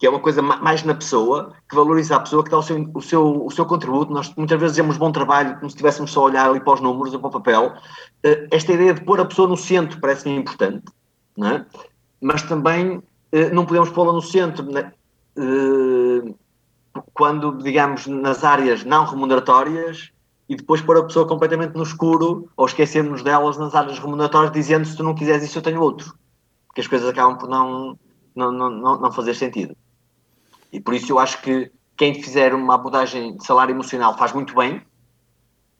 Que é uma coisa ma- mais na pessoa, que valoriza a pessoa, que dá o seu, o seu, o seu contributo. Nós muitas vezes dizemos bom trabalho, como se estivéssemos só a olhar ali para os números ou para o papel. Eh, Esta ideia de pôr a pessoa no centro parece-me importante, não é? mas também eh, não podemos pô-la no centro né? Eh, quando, digamos, nas áreas não remuneratórias e depois pôr a pessoa completamente no escuro ou esquecermos delas nas áreas remuneratórias dizendo se tu não quiseres isso eu tenho outro. Porque as coisas acabam por não, não, não, não fazer sentido. E por isso eu acho que quem fizer uma abordagem de salário emocional faz muito bem,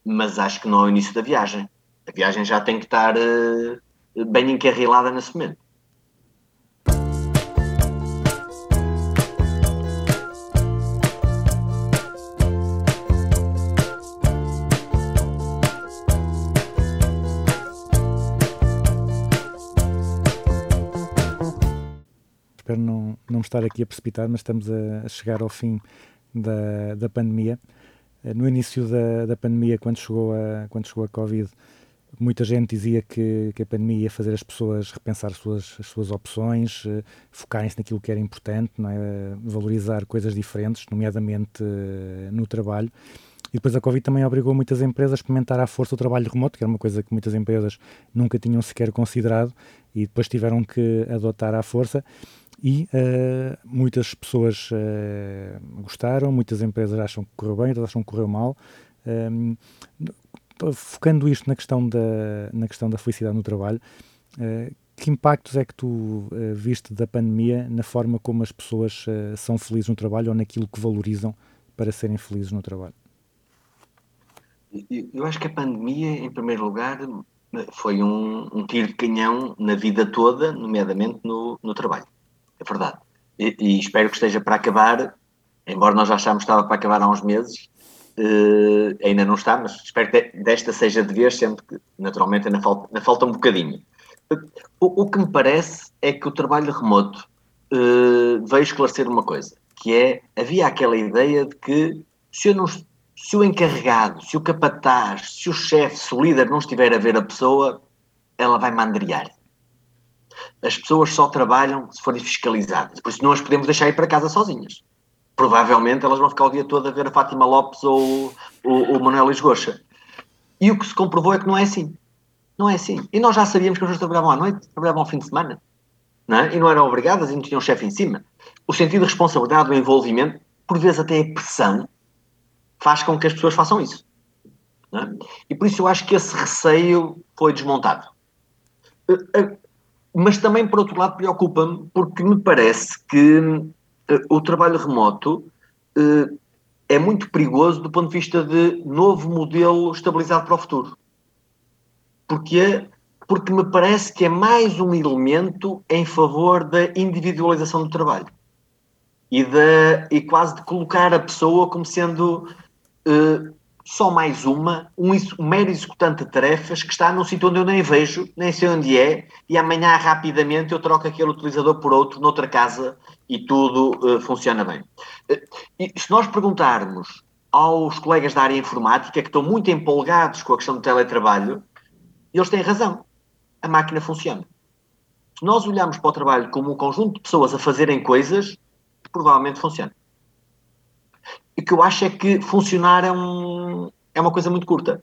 mas acho que não é o início da viagem. A viagem já tem que estar eh, bem encarrilada nesse momento. Espero não, não estar aqui a precipitar, mas estamos a, chegar ao fim da, da pandemia. Eh, No início da, da pandemia, quando chegou, a, quando chegou a Covid, muita gente dizia que, que a pandemia ia fazer as pessoas repensar as suas, as suas opções, eh, focarem-se naquilo que era importante, é? Eh, valorizar coisas diferentes, nomeadamente no trabalho. E depois a Covid também obrigou muitas empresas a experimentar à força o trabalho remoto, que era uma coisa que muitas empresas nunca tinham sequer considerado e depois tiveram que adotar à força. E eh, muitas pessoas eh, gostaram, muitas empresas acham que correu bem, outras acham que correu mal. Ehm, focando isto na questão da, na questão da felicidade no trabalho, eh, que impactos é que tu eh, viste da pandemia na forma como as pessoas eh, são felizes no trabalho ou naquilo que valorizam para serem felizes no trabalho? Eu acho que a pandemia, em primeiro lugar, foi um, um tiro de canhão na vida toda, nomeadamente no, no trabalho. É verdade. E, e espero que esteja para acabar, embora nós já achámos que estava para acabar há uns meses, eh, ainda não está, mas espero que de- desta seja de vez, sempre que, naturalmente, ainda falta, ainda falta um bocadinho. O, o que me parece é que o trabalho remoto eh, veio esclarecer uma coisa, que é, havia aquela ideia de que se eu não, se o encarregado, se o capataz, se o chefe, se o líder não estiver a ver a pessoa, ela vai mandriar. As pessoas só trabalham se forem fiscalizadas. Por isso não as podemos deixar ir para casa sozinhas. Provavelmente elas vão ficar o dia todo a ver a Fátima Lopes ou o, Manuel Luís. E o que se comprovou é que não é assim. Não é assim. E nós já sabíamos que as pessoas trabalhavam à noite, trabalhavam ao fim de semana. Não é? E não eram obrigadas e não tinham chefe em cima. O sentido de responsabilidade, o envolvimento, por vezes até a pressão, faz com que as pessoas façam isso. é? E por isso eu acho que esse receio foi desmontado. Mas também, por outro lado, preocupa-me porque me parece que eh, o trabalho remoto eh, é muito perigoso do ponto de vista de novo modelo estabilizado para o futuro. Porque, porque me parece que é mais um elemento em favor da individualização do trabalho e, de, e quase de colocar a pessoa como sendo eh, só mais uma, um, um mero executante de tarefas que está num sítio onde eu nem vejo, nem sei onde é, e amanhã rapidamente eu troco aquele utilizador por outro noutra casa e tudo eh, funciona bem. E se nós perguntarmos aos colegas da área informática que estão muito empolgados com a questão do teletrabalho, eles têm razão. A máquina funciona. Se nós olharmos para o trabalho como um conjunto de pessoas a fazerem coisas, provavelmente funciona. O que eu acho é que funcionar é, um, é uma coisa muito curta.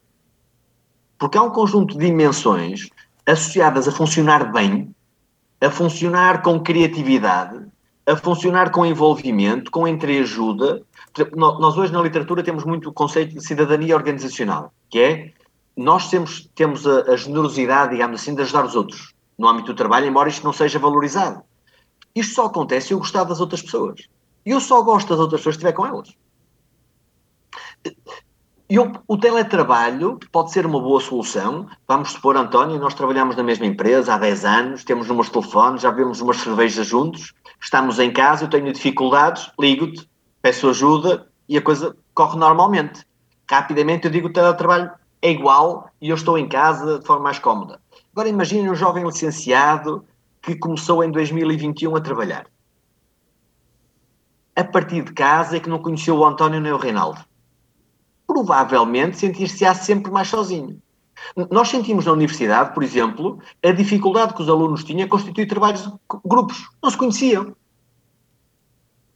Porque há um conjunto de dimensões associadas a funcionar bem, a funcionar com criatividade, a funcionar com envolvimento, com entreajuda. Nós hoje na literatura temos muito o conceito de cidadania organizacional, que é nós temos, temos a, a generosidade, digamos assim, de ajudar os outros no âmbito do trabalho, embora isto não seja valorizado. Isto só acontece se eu gostar das outras pessoas. E eu só gosto das outras pessoas se estiver com elas. E o, teletrabalho pode ser uma boa solução. Vamos supor, António, nós trabalhamos na mesma empresa há 10 anos, temos números de telefone, já bebemos umas cervejas juntos, estamos em casa, eu tenho dificuldades, ligo-te, peço ajuda e a coisa corre normalmente. Rapidamente eu digo que o teletrabalho é igual e eu estou em casa de forma mais cómoda. Agora imaginem um jovem licenciado que começou em 2021 a trabalhar. A partir de casa e que não conheceu o António nem o Reinaldo provavelmente sentir-se-á sempre mais sozinho. Nós sentimos na universidade, por exemplo, a dificuldade que os alunos tinham a constituir trabalhos de grupos. Não se conheciam.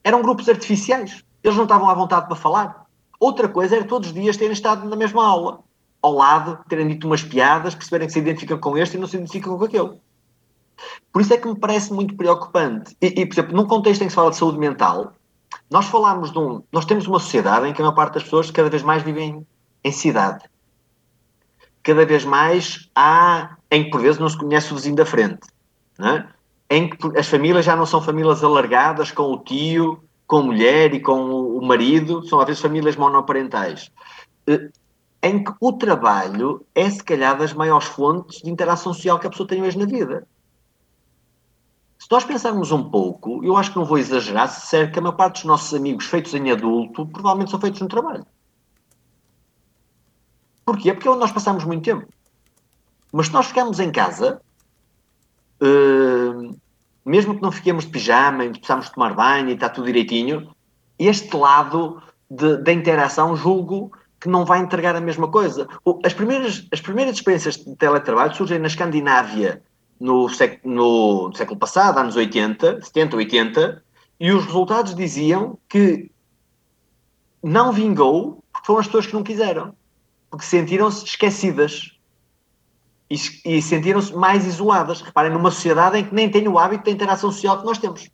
eram grupos artificiais. Eles não estavam à vontade para falar. Outra coisa era todos os dias terem estado na mesma aula, ao lado, terem dito umas piadas, perceberem que se identificam com este e não se identificam com aquele. Por isso é que me parece muito preocupante. E, e, por exemplo, num contexto em que se fala de saúde mental, nós falamos de um. Nós temos uma sociedade em que a maior parte das pessoas cada vez mais vivem em cidade. Cada vez mais há. em que por vezes não se conhece o vizinho da frente. Não é? Em que as famílias já não são famílias alargadas com o tio, com a mulher e com o marido, são às vezes famílias monoparentais. Eh, Em que o trabalho é, se calhar, das maiores fontes de interação social que a pessoa tem hoje na vida. Nós pensarmos um pouco, eu acho que não vou exagerar se disser que a maior parte dos nossos amigos feitos em adulto provavelmente são feitos no trabalho. Porquê? Porque é onde nós passamos muito tempo. Mas se nós ficarmos em casa, eh, mesmo que não fiquemos de pijama e possamos tomar banho e está tudo direitinho, este lado da interação julgo que não vai entregar a mesma coisa. As primeiras, as primeiras experiências de teletrabalho surgem na Escandinávia no, sec- no- no século passado, anos 80, 70, 80, e os resultados diziam que não vingou porque foram as pessoas que não quiseram, porque sentiram-se esquecidas e, e sentiram-se mais isoladas. Reparem, numa sociedade em que nem tem o hábito da interação social que nós temos.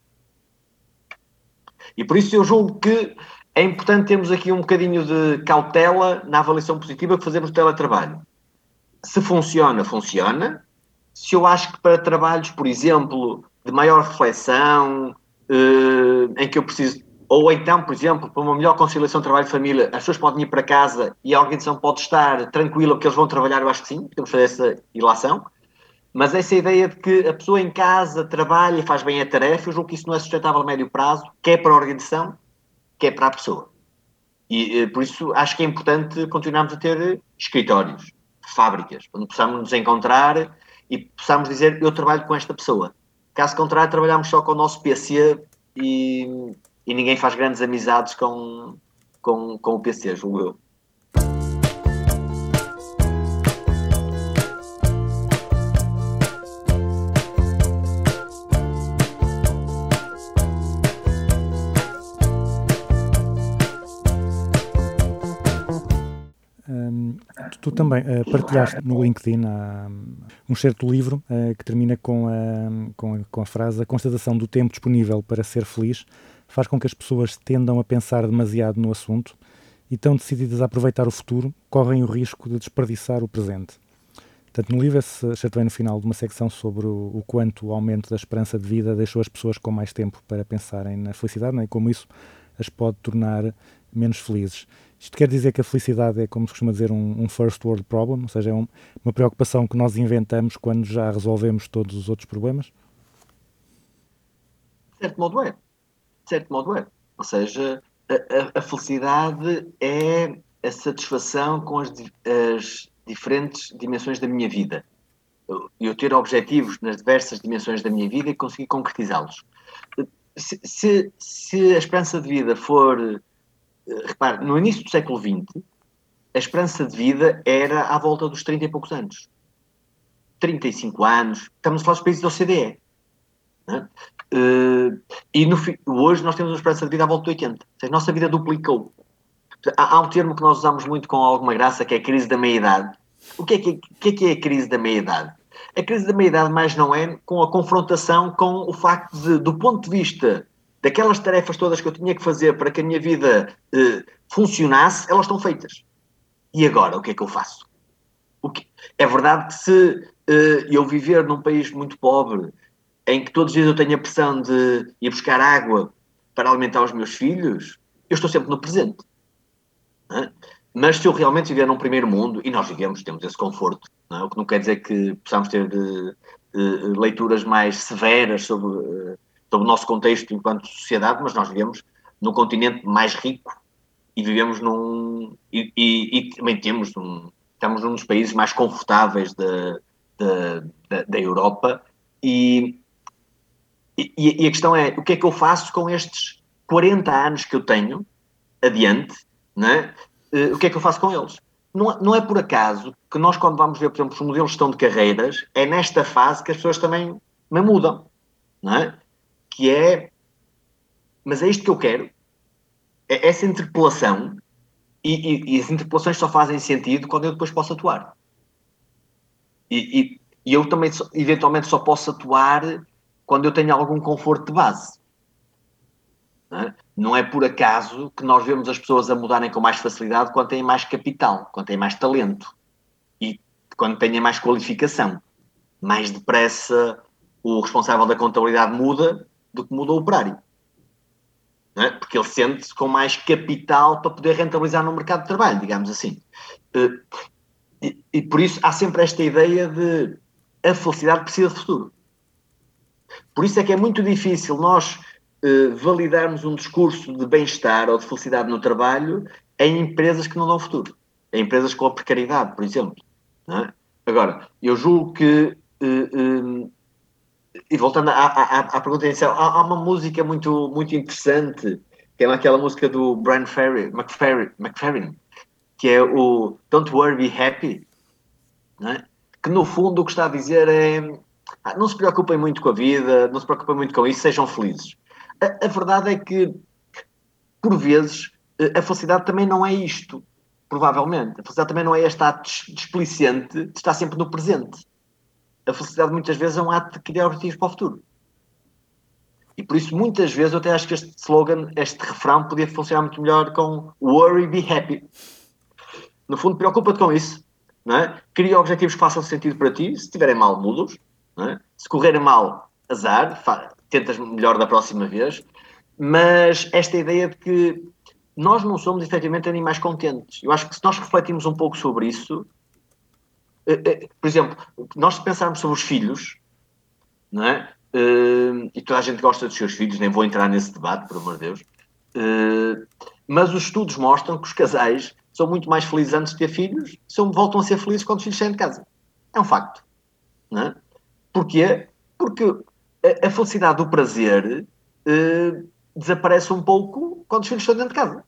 E por isso eu julgo que é importante termos aqui um bocadinho de cautela na avaliação positiva que fazemos do teletrabalho. Se funciona, funciona. Se eu acho que para trabalhos, por exemplo, de maior reflexão, eh, em que eu preciso, ou então, por exemplo, para uma melhor conciliação trabalho-família, as pessoas podem ir para casa e a organização pode estar tranquila porque eles vão trabalhar, eu acho que sim, podemos fazer essa ilação. Mas essa ideia de que a pessoa em casa trabalha e faz bem a tarefa, eu julgo que isso não é sustentável a médio prazo, quer para a organização, quer para a pessoa. E eh, por isso acho que é importante continuarmos a ter escritórios, fábricas, onde possamos nos encontrar e possamos dizer eu trabalho com esta pessoa. Caso contrário, trabalhamos só com o nosso PC e, e ninguém faz grandes amizades com, com, com o PC, julgo eu. Tu, também eh, partilhaste no LinkedIn ah, um certo livro eh, que termina com a, com, a, com a frase: A constatação do tempo disponível para ser feliz faz com que as pessoas tendam a pensar demasiado no assunto e, tão decididas a aproveitar o futuro, correm o risco de desperdiçar o presente. Portanto, no livro, esse excerto vem no final de uma secção sobre o, o quanto o aumento da esperança de vida deixou as pessoas com mais tempo para pensarem na felicidade né, e como isso as pode tornar menos felizes. Isto quer dizer que a felicidade é, como se costuma dizer, um, um first world problem, ou seja, é um- uma preocupação que nós inventamos quando já resolvemos todos os outros problemas? De certo modo é. De certo modo é. Ou seja, a, a- a felicidade é a satisfação com as, as diferentes dimensões da minha vida. Eu, eu ter objetivos nas diversas dimensões da minha vida e conseguir concretizá-los. Se, se- se a esperança de vida for. Repare, no início do século XX, a esperança de vida era à volta dos 30 e poucos anos. 35 anos. Estamos a falar dos países da OCDE. né? Eh, e no hoje nós temos uma esperança de vida à volta de 80. Ou seja, a nossa vida duplicou. Há, há um termo que nós usamos muito com alguma graça que é a crise da meia-idade. O que é que, que é, que é a crise da meia-idade? A crise da meia-idade mais não é com a confrontação com o facto de, do ponto de vista daquelas tarefas todas que eu tinha que fazer para que a minha vida eh, funcionasse, elas estão feitas. E agora, o que é que eu faço? Que- É verdade que se eh, eu viver num país muito pobre, em que todos os dias eu tenho a pressão de ir buscar água para alimentar os meus filhos, eu estou sempre no presente. é? Mas se eu realmente viver num primeiro mundo, e nós vivemos, temos esse conforto, é? o que não quer dizer que possamos ter eh, eh, leituras mais severas sobre, eh, sobre o nosso contexto enquanto sociedade, mas nós vivemos num continente mais rico e vivemos num. e, e- e também temos um, estamos num dos países mais confortáveis da, da, da, Europa e, e, e a questão é o que é que eu faço com estes 40 anos que eu tenho adiante, né? Eh, o que é que eu faço com eles? Não, não é por acaso que nós, quando vamos ver, por exemplo, os modelos de gestão de carreiras, é nesta fase que as pessoas também me mudam, não é? Que é mas é isto que eu quero. É essa interpelação, e, e- e as interpelações só fazem sentido quando eu depois posso atuar. E, e- eu também, só- eventualmente, só posso atuar quando eu tenho algum conforto de base. Não é? Não é por acaso que nós vemos as pessoas a mudarem com mais facilidade quando têm mais capital, quando têm mais talento e quando têm mais qualificação. Mais depressa o responsável da contabilidade muda do que muda o operário. É? Porque ele sente-se com mais capital para poder rentabilizar no mercado de trabalho, digamos assim. Eh, E, e por isso há sempre esta ideia de a felicidade precisa de futuro. Por isso é que é muito difícil nós eh, validarmos um discurso de bem-estar ou de felicidade no trabalho em empresas que não dão futuro. Em empresas com a precariedade, por exemplo. é? Agora, eu julgo que. eh, eh, e voltando à, à, à- pergunta inicial, há, há uma música muito, muito interessante, que é aquela música do Brian Ferry, McFerrin, McFerrin, que é o Don't Worry, Be Happy, é? que no fundo o que está a dizer é ah, não se preocupem muito com a vida, não se preocupem muito com isso, sejam felizes. A, a verdade é que, por vezes, eh, a felicidade também não é isto, provavelmente. A felicidade também não é este ato displicente de estar sempre no presente. A felicidade muitas vezes é um ato de criar objetivos para o futuro. E por isso, muitas vezes, eu até acho que este slogan, este refrão, podia funcionar muito melhor com Worry, be happy. No fundo, preocupa-te com isso. Não é? Cria objetivos que façam sentido para ti. Se estiverem mal, muda-os. não é? Se correrem mal, azar. Tentas melhor da próxima vez. Mas esta ideia de que nós não somos efetivamente animais contentes. Eu acho que se nós refletirmos um pouco sobre isso, por exemplo, nós se pensarmos sobre os filhos, não é? Eh, e toda a gente gosta dos seus filhos, nem vou entrar nesse debate, por amor de Deus. Eh, mas os estudos mostram que os casais são muito mais felizes antes de ter filhos, são, voltam a ser felizes quando os filhos saem de casa. É um facto. Não é? Porquê? Porque a, a felicidade do prazer eh, desaparece um pouco quando os filhos estão dentro de casa.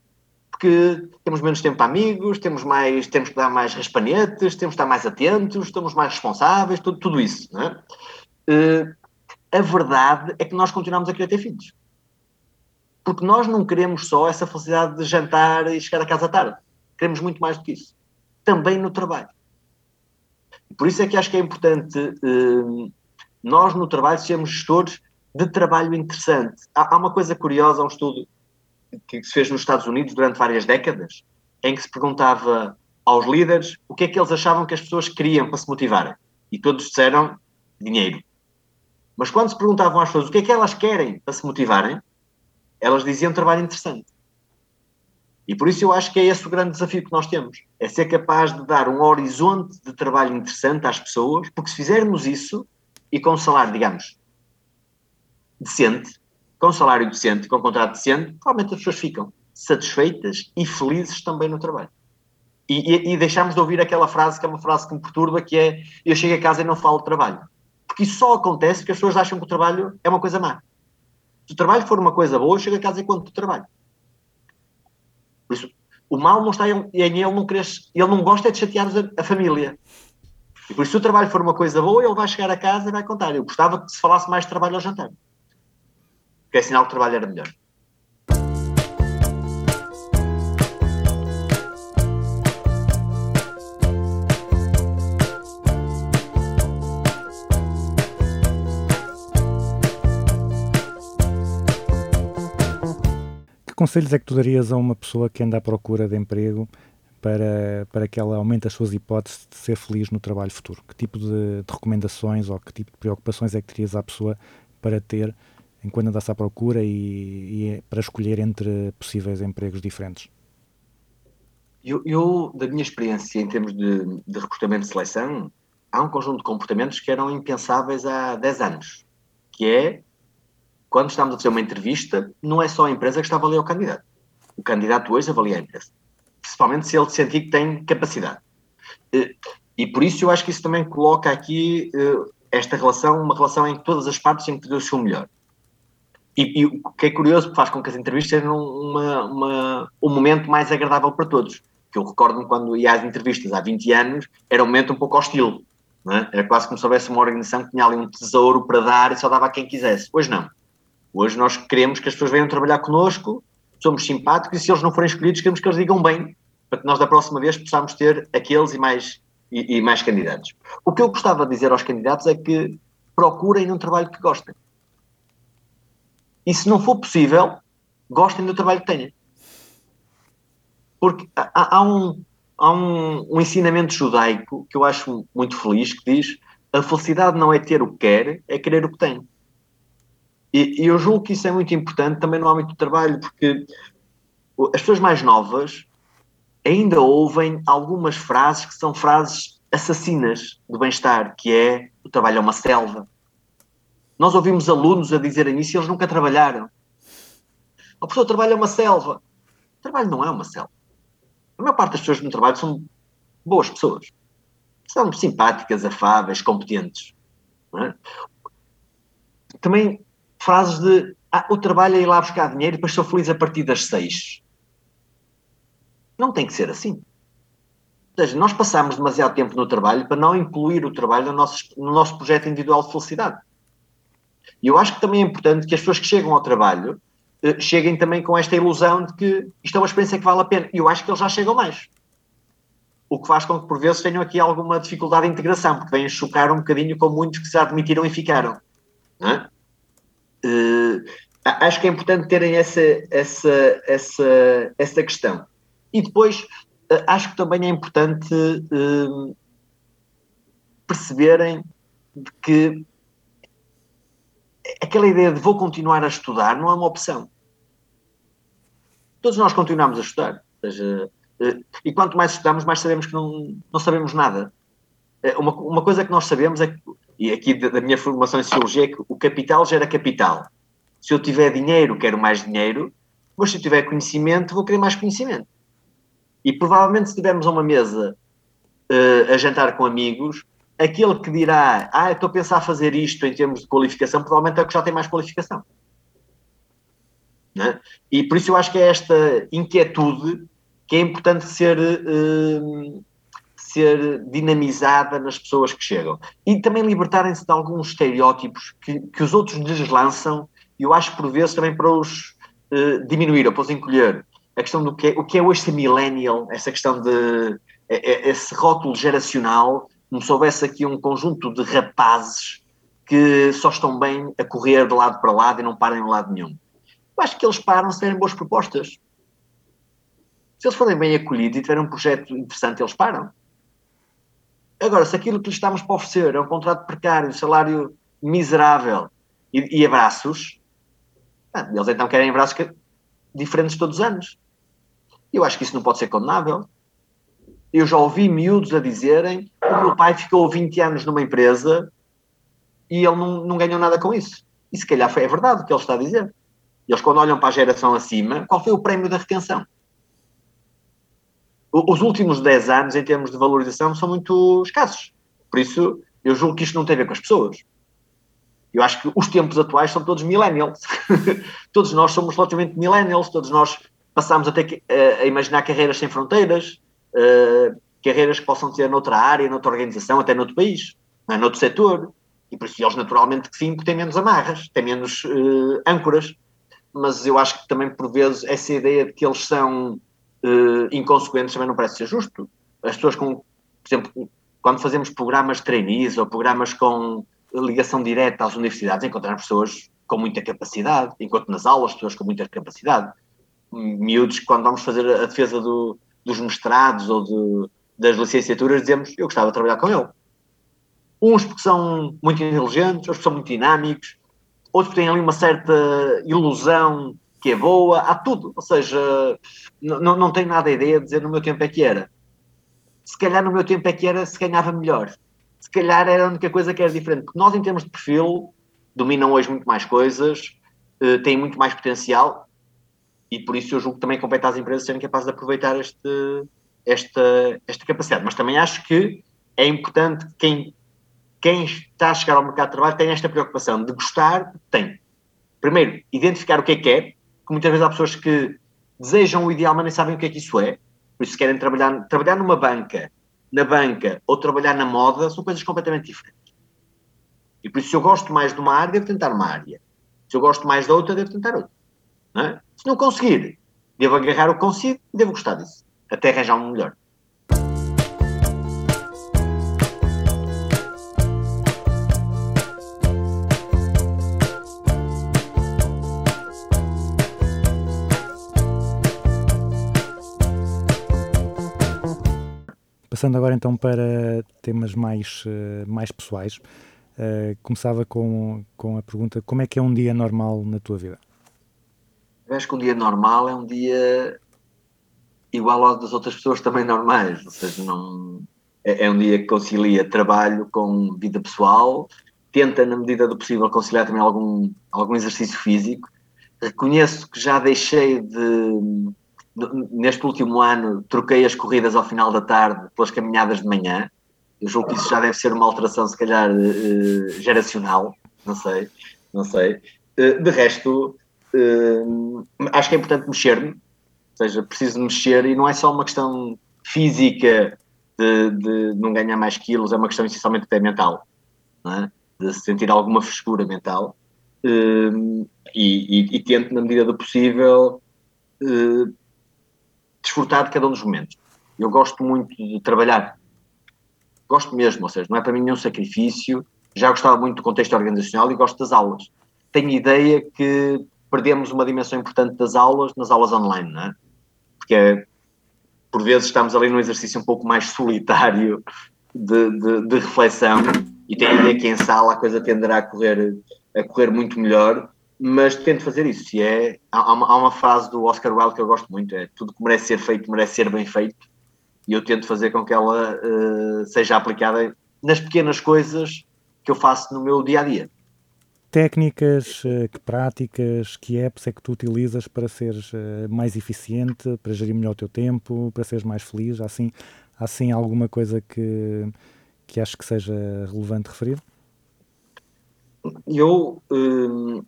Porque temos menos tempo para amigos, temos, mais, temos que dar mais raspanetes, temos que estar mais atentos, estamos mais responsáveis, tudo, tudo isso. É? Eh, a verdade é que nós continuamos a querer ter filhos. Porque nós não queremos só essa felicidade de jantar e chegar a casa tarde. Queremos muito mais do que isso. Também no trabalho. Por isso é que acho que é importante eh, nós no trabalho sermos gestores de trabalho interessante. Há, há uma coisa curiosa, um estudo que se fez nos Estados Unidos durante várias décadas, em que se perguntava aos líderes o que é que eles achavam que as pessoas queriam para se motivarem. E todos disseram dinheiro. Mas quando se perguntavam às pessoas o que é que elas querem para se motivarem, elas diziam trabalho interessante. E por isso eu acho que é esse o grande desafio que nós temos. É ser capaz de dar um horizonte de trabalho interessante às pessoas, porque se fizermos isso, e com um salário, digamos, decente, com salário decente, com contrato decente, provavelmente as pessoas ficam satisfeitas e felizes também no trabalho. E, e, e deixamos de ouvir aquela frase que é uma frase que me perturba, que é eu chego a casa e não falo de trabalho. Porque isso só acontece porque as pessoas acham que o trabalho é uma coisa má. Se o trabalho for uma coisa boa, eu chego a casa e conto do trabalho. Por isso, o mal não está em, em ele não ele não gosta é de chatear a, a família. E por isso, se o trabalho for uma coisa boa, ele vai chegar a casa e vai contar. Eu gostava que se falasse mais de trabalho ao jantar. Porque é sinal que o trabalho era melhor. Que conselhos é que tu darias a uma pessoa que anda à procura de emprego para, para que ela aumente as suas hipóteses de ser feliz no trabalho futuro? Que tipo de, de recomendações ou que tipo de preocupações é que terias à pessoa para ter enquanto andasse à procura e, e é para escolher entre possíveis empregos diferentes? Eu, eu, da minha experiência em termos de, de recrutamento de seleção, há um conjunto de comportamentos que eram impensáveis há 10 anos, que é, quando estamos a fazer uma entrevista, não é só a empresa que está a avaliar o candidato. O candidato hoje avalia a empresa. Principalmente se ele sentir que tem capacidade. Eh, E por isso eu acho que isso também coloca aqui eh, esta relação, uma relação em que todas as partes têm que fazer o seu melhor. E, e o que é curioso, porque faz com que as entrevistas sejam uma, uma, um momento mais agradável para todos. Que eu recordo-me quando ia às entrevistas há 20 anos, era um momento um pouco hostil. É? Era quase como se houvesse uma organização que tinha ali um tesouro para dar e só dava a quem quisesse. Hoje não. Hoje nós queremos que as pessoas venham trabalhar connosco, somos simpáticos e se eles não forem escolhidos, queremos que eles digam bem, para que nós da próxima vez possamos ter aqueles e mais, e, e mais candidatos. O que eu gostava de dizer aos candidatos é que procurem um trabalho que gostem. E se não for possível, gostem do trabalho que tenham. Porque há, há um, há um, um ensinamento judaico que eu acho muito feliz, que diz a felicidade não é ter o que quer, é querer o que tem. E, e eu julgo que isso é muito importante também no âmbito do trabalho, porque as pessoas mais novas ainda ouvem algumas frases que são frases assassinas do bem-estar, que é o trabalho é uma selva. Nós ouvimos alunos a dizerem isso e eles nunca trabalharam. A pessoa trabalha uma selva. O trabalho não é uma selva. A maior parte das pessoas no trabalho são boas pessoas. São simpáticas, afáveis, competentes. é? Também frases de ah, o trabalho é ir lá buscar dinheiro e depois sou feliz a partir das seis. Não tem que ser assim. Ou seja, nós passamos demasiado tempo no trabalho para não incluir o trabalho no nosso, no nosso projeto individual de felicidade. E eu acho que também é importante que as pessoas que chegam ao trabalho eh, cheguem também com esta ilusão de que isto é uma experiência que vale a pena. E eu acho que eles já chegam mais. O que faz com que, por vezes, tenham aqui alguma dificuldade de integração, porque vêm chocar um bocadinho com muitos que se admitiram e ficaram. é? A- acho que é importante terem essa, essa, essa, essa questão. E depois, eh, acho que também é importante perceberem que aquela ideia de vou continuar a estudar não é uma opção. Todos nós continuamos a estudar. Seja, eh, e quanto mais estudamos, mais sabemos que não, não sabemos nada. Eh, Uma, uma coisa que nós sabemos é que, e aqui da, minha formação em Sociologia, é que o capital gera capital. Se eu tiver dinheiro, quero mais dinheiro, mas se eu tiver conhecimento, vou querer mais conhecimento. E provavelmente se estivermos a uma mesa eh, a jantar com amigos, aquele que dirá, ah, estou a pensar fazer isto em termos de qualificação, provavelmente é o que já tem mais qualificação. É? E por isso eu acho que é esta inquietude que é importante ser, eh, ser dinamizada nas pessoas que chegam. E também libertarem-se de alguns estereótipos que, que os outros lhes lançam, e eu acho por vezes também para os eh, diminuir ou para os encolher. A questão do que é, o que é hoje ser millennial, essa questão de é- esse rótulo geracional, se houvesse aqui um conjunto de rapazes que só estão bem a correr de lado para lado e não param em lado nenhum. Eu acho que eles param se tiverem boas propostas. Se eles forem bem acolhidos e tiverem um projeto interessante, eles param. Agora, se aquilo que lhes estamos para oferecer é um contrato precário, um salário miserável e, e abraços, ah, eles então querem abraços diferentes todos os anos. Eu acho que isso não pode ser condenável. Eu já ouvi miúdos a dizerem o meu pai ficou 20 anos numa empresa e ele não, não ganhou nada com isso. E se calhar foi, é verdade o que ele está a dizer. Eles, quando olham para a geração acima, qual foi o prémio da retenção? Os últimos 10 anos, em termos de valorização, são muito escassos. Por isso, eu julgo que isto não tem a ver com as pessoas. Eu acho que os tempos atuais são todos millennials. todos nós somos relativamente millennials, todos nós passamos a ter que, eh, a imaginar carreiras sem fronteiras, eh, carreiras que possam ter noutra área, noutra organização, até noutro país, é? noutro setor. E por isso eles naturalmente que sim, têm menos amarras, têm menos eh, âncoras. Mas eu acho que também por vezes essa ideia de que eles são eh, inconsequentes também não parece ser justo. As pessoas com, por exemplo, quando fazemos programas de trainees ou programas com ligação direta às universidades, encontramos pessoas com muita capacidade, enquanto nas aulas pessoas com muita capacidade. Miúdos, quando vamos fazer a defesa do- dos mestrados ou de- das licenciaturas, dizemos eu gostava de trabalhar com ele. Uns porque são muito inteligentes, outros porque são muito dinâmicos, outros porque têm ali uma certa ilusão que é boa, há tudo. Ou seja, não, não tenho nada a ideia de dizer no meu tempo é que era. Se calhar no meu tempo é que era, se ganhava melhor. Se calhar era a única coisa que era diferente. Porque nós, em termos de perfil, dominam hoje muito mais coisas, eh, têm muito mais potencial e por isso eu julgo que também compete às empresas serem capazes de aproveitar este, esta, esta capacidade. Mas também acho que é importante que quem, quem está a chegar ao mercado de trabalho tenha esta preocupação de gostar, tem. Primeiro, identificar o que é que é, porque muitas vezes há pessoas que desejam o ideal, mas nem sabem o que é que isso é. Por isso, se querem trabalhar, trabalhar numa banca, na banca ou trabalhar na moda, são coisas completamente diferentes. E por isso, se eu gosto mais de uma área, devo tentar uma área. Se eu gosto mais da outra, devo tentar outra. Não é? Se não conseguir, devo agarrar o que consigo e devo gostar disso. Até arranjar um melhor. Passando agora então para temas mais, eh, mais pessoais, eh, começava com, com a pergunta: como é que é um dia normal na tua vida? Eu acho que um dia normal é um dia igual ao das outras pessoas também normais, ou seja, não é, é um dia que concilia trabalho com vida pessoal, tenta na medida do possível conciliar também algum, algum exercício físico. Reconheço que já deixei de neste último ano troquei as corridas ao final da tarde pelas caminhadas de manhã. Eu julgo que isso já deve ser uma alteração, se calhar, eh, geracional, não sei, não sei. Eh, de resto, eh, acho que é importante mexer-me, ou seja, preciso mexer e não é só uma questão física de, de não ganhar mais quilos, é uma questão essencialmente até mental, é? de sentir alguma frescura mental e, e, e tento, na medida do possível, desfrutar de cada um dos momentos. Eu gosto muito de trabalhar, gosto mesmo, ou seja, não é para mim nenhum sacrifício. Já gostava muito do contexto organizacional e gosto das aulas. Tenho ideia que perdemos uma dimensão importante das aulas nas aulas online, não é? Porque é, por vezes estamos ali num exercício um pouco mais solitário de, de, de reflexão e tenho a ideia que em sala a coisa tenderá a correr, a correr muito melhor mas tento fazer isso. E é, há, uma, há uma frase do Oscar Wilde que eu gosto muito: é tudo que merece ser feito, merece ser bem feito. E eu tento fazer com que ela uh, seja aplicada nas pequenas coisas que eu faço no meu dia a dia. Técnicas, eh, que práticas, que apps é que tu utilizas para seres eh, mais eficiente, para gerir melhor o teu tempo, para seres mais feliz? Há assim, há assim alguma coisa que, que acho que seja relevante referir? Eu, hum,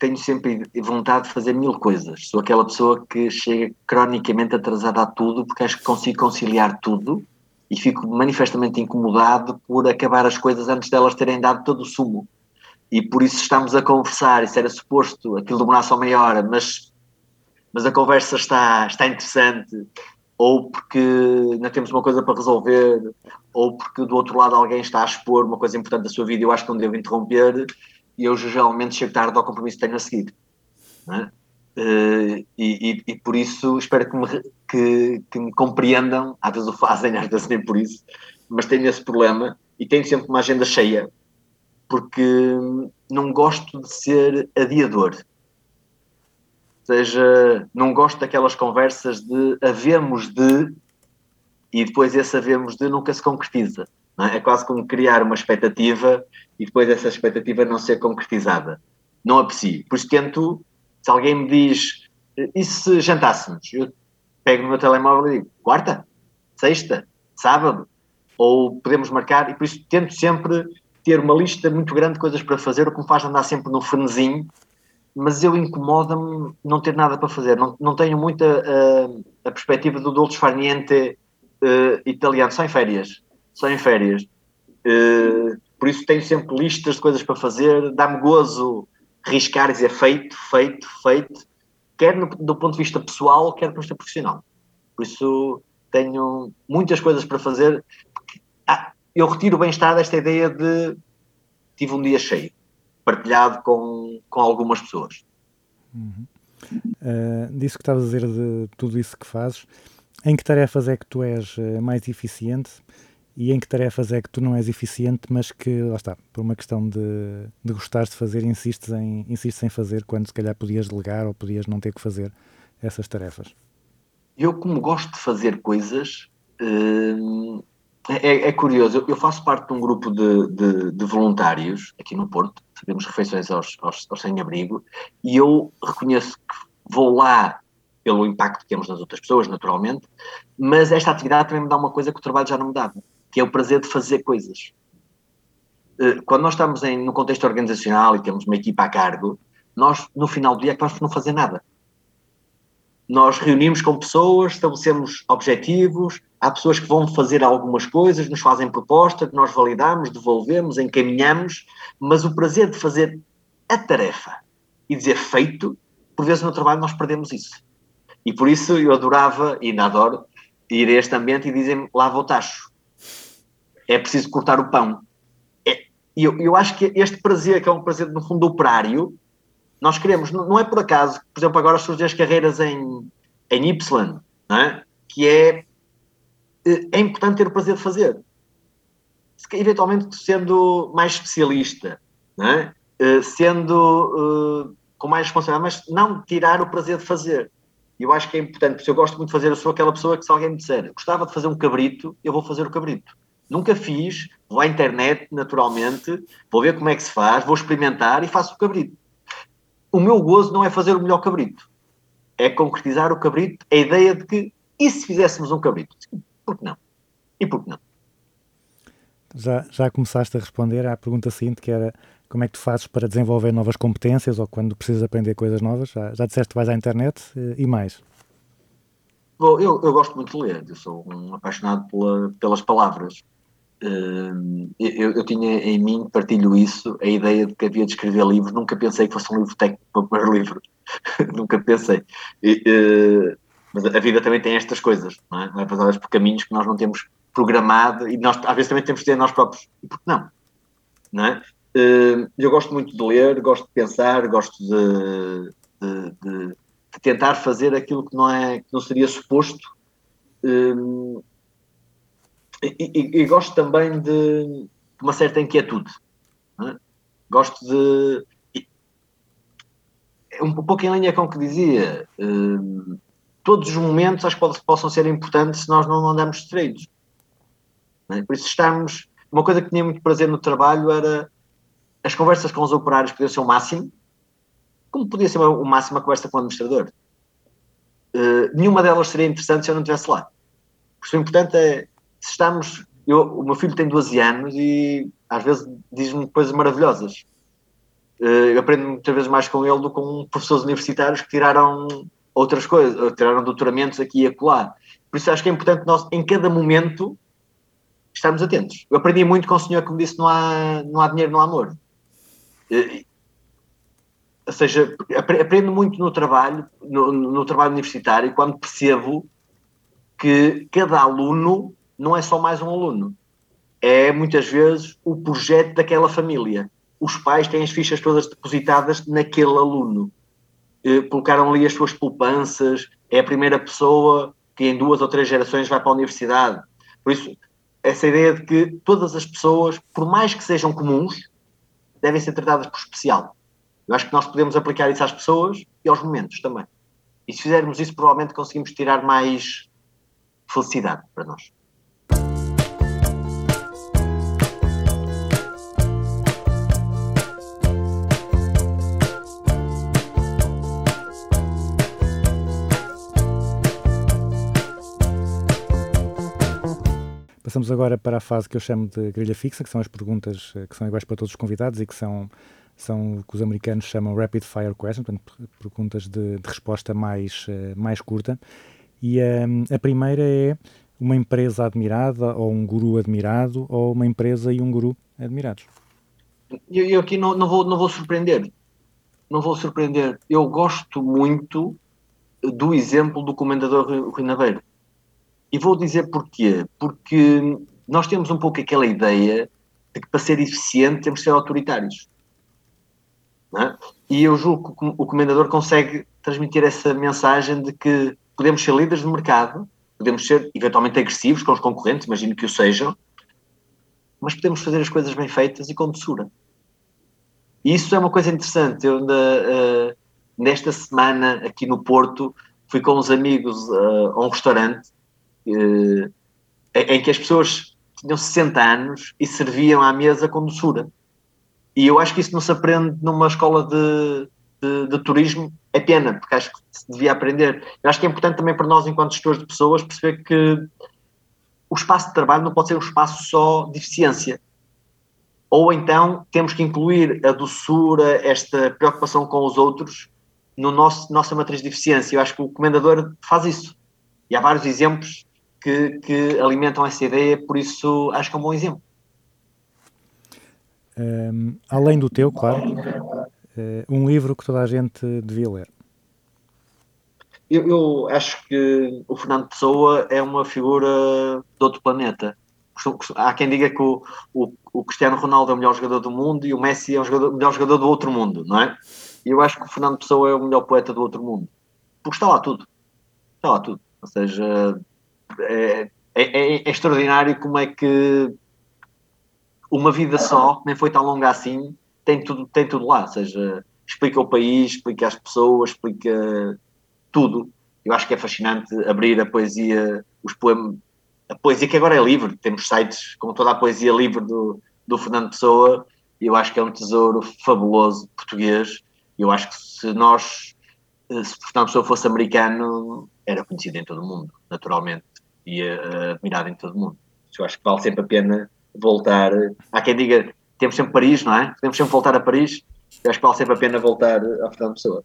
tenho sempre vontade de fazer mil coisas. Sou aquela pessoa que chega cronicamente atrasada a tudo porque acho que consigo conciliar tudo e fico manifestamente incomodado por acabar as coisas antes delas terem dado todo o sumo. E por isso estamos a conversar, isso era suposto, aquilo demorar só meia hora, mas, mas a conversa está, está interessante, ou porque ainda temos uma coisa para resolver, ou porque do outro lado alguém está a expor uma coisa importante da sua vida e eu acho que não devo interromper, e eu geralmente chego tarde ao compromisso que tenho a seguir. É? Uh, e, e, e, por isso espero que me, que, que, me compreendam, às vezes o fazem, às vezes nem por isso, mas tenho esse problema e tenho sempre uma agenda cheia, porque não gosto de ser adiador. Ou seja, não gosto daquelas conversas de havemos de e depois esse havemos de nunca se concretiza. É? é? quase como criar uma expectativa e depois essa expectativa não ser concretizada. Não aprecio. Por isso tento, se alguém me diz, e se jantássemos? Eu pego no meu telemóvel e digo, quarta, sexta, sábado, ou podemos marcar, e por isso tento sempre ter uma lista muito grande de coisas para fazer, o que me faz andar sempre no frenesim, mas eu incomoda-me não ter nada para fazer. Não, não tenho muita uh, a perspectiva do dolce far niente uh, italiano, só em férias. Só em férias. Uh, por isso tenho sempre listas de coisas para fazer, dá-me gozo riscar e dizer feito, feito, feito, quer no, do ponto de vista pessoal, quer do ponto de vista profissional. Por isso tenho muitas coisas para fazer. Ah, eu retiro o bem-estar desta ideia de tive um dia cheio, partilhado com, com algumas pessoas. Uhum. Uh, disso que estavas a dizer de tudo isso que fazes, em que tarefas é que tu és eh, mais eficiente e em que tarefas é que tu não és eficiente, mas que, lá está, por uma questão de, de gostares de fazer, insistes em, insistes em fazer quando se calhar podias delegar ou podias não ter que fazer essas tarefas? Eu, como gosto de fazer coisas, hum, é, é, curioso. Eu faço parte de um grupo de, de, de voluntários aqui no Porto, fazemos refeições aos, aos, aos sem-abrigo, e eu reconheço que vou lá pelo impacto que temos nas outras pessoas, naturalmente, mas esta atividade também me dá uma coisa que o trabalho já não me dava que é o prazer de fazer coisas. Eh, quando nós estamos em, no contexto organizacional e temos uma equipa a cargo, nós, no final do dia, acabamos por não fazer nada. Nós reunimos com pessoas, estabelecemos objetivos, há pessoas que vão fazer algumas coisas, nos fazem proposta, que nós validamos, devolvemos, encaminhamos, mas o prazer de fazer a tarefa, e dizer feito, por vezes no trabalho nós perdemos isso. E por isso eu adorava, e ainda adoro, ir a este ambiente e dizem-me lava o tacho. É preciso cortar o pão. É- E eu, eu acho que este prazer, que é um prazer no fundo operário, nós queremos, não é por acaso, por exemplo, agora surgem as carreiras em, em Y, não é? que é, é importante ter o prazer de fazer. Eventualmente sendo mais especialista, não é? Eh, sendo eh, com mais responsabilidade, mas não tirar o prazer de fazer. Eu acho que é importante, porque eu gosto muito de fazer, eu sou aquela pessoa que se alguém me disser gostava de fazer um cabrito, eu vou fazer o cabrito. Nunca fiz, vou à internet, naturalmente, vou ver como é que se faz, vou experimentar e faço o cabrito. O meu gozo não é fazer o melhor cabrito, é concretizar o cabrito, a ideia de que, e se fizéssemos um cabrito? Por que não? E por que não? Já, já começaste a responder à pergunta seguinte, que era como é que tu fazes para desenvolver novas competências ou quando precisas aprender coisas novas? Já, já disseste que vais à internet eh, e mais. Bom, eu, eu gosto muito de ler, eu sou um apaixonado pela- pelas palavras. Eu, eu tinha em mim, partilho isso, a ideia de que havia de escrever livros. Nunca pensei que fosse um livro técnico para livro. Nunca pensei. E, eh, mas a vida também tem estas coisas, não é? Levadas por caminhos que nós não temos programado e nós às vezes também temos de ter nós próprios. E por que não? Não é? Eu gosto muito de ler, gosto de pensar, gosto de, de- de- de tentar fazer aquilo que não, é, que não seria suposto. E, e- e gosto também de uma certa inquietude. é? Gosto de. é Um pouco em linha com o que dizia. hum, todos os momentos acho que possam ser importantes se nós não andamos distraídos. é? Por isso, estarmos. Uma coisa que tinha muito prazer no trabalho era as conversas com os operários podiam ser o máximo, como podia ser o máximo a conversa com o administrador. Uh, nenhuma delas seria interessante se eu não estivesse lá. O importante é, se estamos... Eu, o meu filho tem 12 anos e às vezes diz-me coisas maravilhosas. Uh, eu aprendo muitas vezes mais com ele do que com professores universitários que tiraram outras coisas, tiraram doutoramentos aqui e acolá. Por isso acho que é importante nós, em cada momento, estarmos atentos. Eu aprendi muito com o senhor que me disse não há, não há dinheiro, não há amor. Uh, ou seja, apre- aprendo muito no trabalho, no, no trabalho universitário, quando percebo que cada aluno não é só mais um aluno. É muitas vezes o projeto daquela família. Os pais têm as fichas todas depositadas naquele aluno. Eh, Colocaram ali as suas poupanças, é a primeira pessoa que em duas ou três gerações vai para a universidade. Por isso, essa ideia de que todas as pessoas, por mais que sejam comuns, devem ser tratadas por especial. Eu acho que nós podemos aplicar isso às pessoas e aos momentos também. E se fizermos isso, provavelmente conseguimos tirar mais felicidade para nós. Passamos agora para a fase que eu chamo de grelha fixa, que são as perguntas eh, que são iguais para todos os convidados e que são, são o que os americanos chamam rapid fire questions, portanto, per- perguntas de, de resposta mais, eh, mais curta. E ehm, a primeira é uma empresa admirada, ou um guru admirado, ou uma empresa e um guru admirados. Eu, eu aqui não, não, vou, não vou surpreender. Não vou surpreender. Eu gosto muito do exemplo do comendador Rui- Naveiro. E vou dizer porquê. Porque nós temos um pouco aquela ideia de que para ser eficiente temos de ser autoritários. é? E eu julgo que o comendador consegue transmitir essa mensagem de que podemos ser líderes de mercado, podemos ser eventualmente agressivos com os concorrentes, imagino que o sejam, mas podemos fazer as coisas bem feitas e com doçura. E isso é uma coisa interessante. Eu, eh, nesta semana, aqui no Porto, fui com uns amigos eh, a um restaurante em em que as pessoas tinham 60 anos e serviam à mesa com doçura. E eu acho que isso não se aprende numa escola de, de, de turismo. É pena, porque acho que se devia aprender. Eu acho que é importante também para nós, enquanto gestores de pessoas, perceber que o espaço de trabalho não pode ser um espaço só de eficiência. Ou então temos que incluir a doçura, esta preocupação com os outros, no nosso nossa matriz de eficiência. Eu acho que o comendador faz isso. E há vários exemplos que, que alimentam essa ideia, por isso acho que é um bom exemplo. Ehm, além do teu, claro, um livro que toda a gente devia ler. Eu, eu acho que o Fernando Pessoa é uma figura de outro planeta. Há quem diga que o, o, o Cristiano Ronaldo é o melhor jogador do mundo e o Messi é o jogador- o melhor jogador do outro mundo, não é? E eu acho que o Fernando Pessoa é o melhor poeta do outro mundo. Porque está lá tudo. Está lá tudo. Ou seja, é, é- é- é extraordinário como é que uma vida só, nem foi tão longa assim, tem tudo, tem tudo lá. Ou seja, explica o país, explica as pessoas, explica tudo. Eu acho que é fascinante abrir a poesia, os poemas, a poesia que agora é livre. Temos sites com toda a poesia livre do, do Fernando Pessoa e eu acho que é um tesouro fabuloso português. Eu acho que se nós, eh, se Fernando Pessoa fosse americano, era conhecido em todo o mundo, naturalmente, e eh, admirado em todo o mundo. Eu acho que vale sempre a pena voltar. Há quem diga, temos sempre Paris, não é? Podemos sempre voltar a Paris. Eu acho que vale sempre a pena voltar a Fernando Pessoa.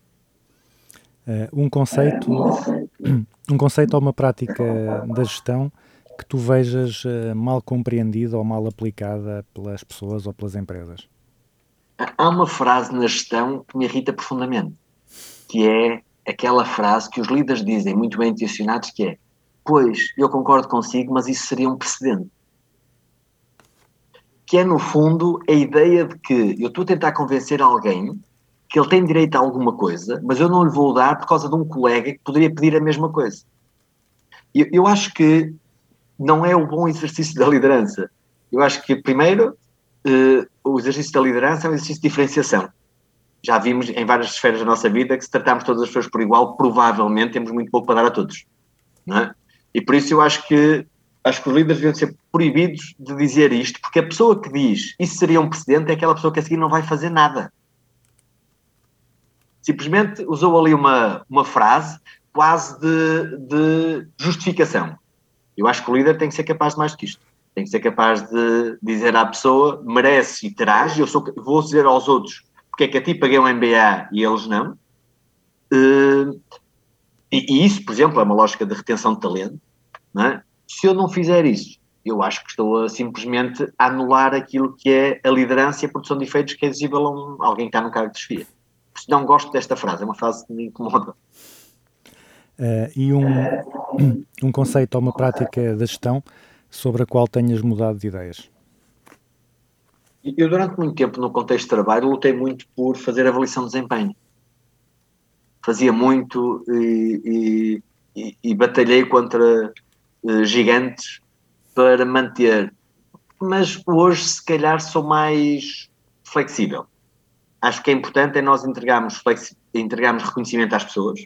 Eh, um conceito, um conceito ou uma prática da gestão que tu vejas eh, mal compreendida ou mal aplicada pelas pessoas ou pelas empresas. Há uma frase na gestão que me irrita profundamente, que é aquela frase que os líderes dizem, muito bem intencionados, que é pois, eu concordo consigo, mas isso seria um precedente. Que é, no fundo, a ideia de que eu estou a tentar convencer alguém que ele tem direito a alguma coisa, mas eu não lhe vou dar por causa de um colega que poderia pedir a mesma coisa. Eu, eu acho que não é o bom exercício da liderança. Eu acho que, primeiro, eh, o exercício da liderança é um exercício de diferenciação. Já vimos em várias esferas da nossa vida que se tratarmos todas as pessoas por igual, provavelmente temos muito pouco para dar a todos. É? E por isso eu acho que acho que os líderes deviam ser proibidos de dizer isto, porque a pessoa que diz isso seria um precedente é aquela pessoa que a seguir não vai fazer nada. Simplesmente usou ali uma, uma frase quase de, de justificação. Eu acho que o líder tem que ser capaz de mais do que isto. Tem que ser capaz de dizer à pessoa, merece e terás, eu sou, vou dizer aos outros porque é que a ti paguei um MBA e eles não. Eh, e, e isso, por exemplo, é uma lógica de retenção de talento. Não é? Se eu não fizer isso, eu acho que estou a simplesmente anular aquilo que é a liderança e a produção de efeitos que é exigível a um, alguém que está no cargo de chefia. Não gosto desta frase, é uma frase que me incomoda. Eh, e um, um conceito ou uma prática da gestão sobre a qual tenhas mudado de ideias. Eu, durante muito tempo, no contexto de trabalho, lutei muito por fazer avaliação de desempenho. Fazia muito e, e, e- e batalhei contra gigantes para manter. Mas hoje, se calhar, sou mais flexível. Acho que é importante é nós entregarmos, entregarmos reconhecimento às pessoas.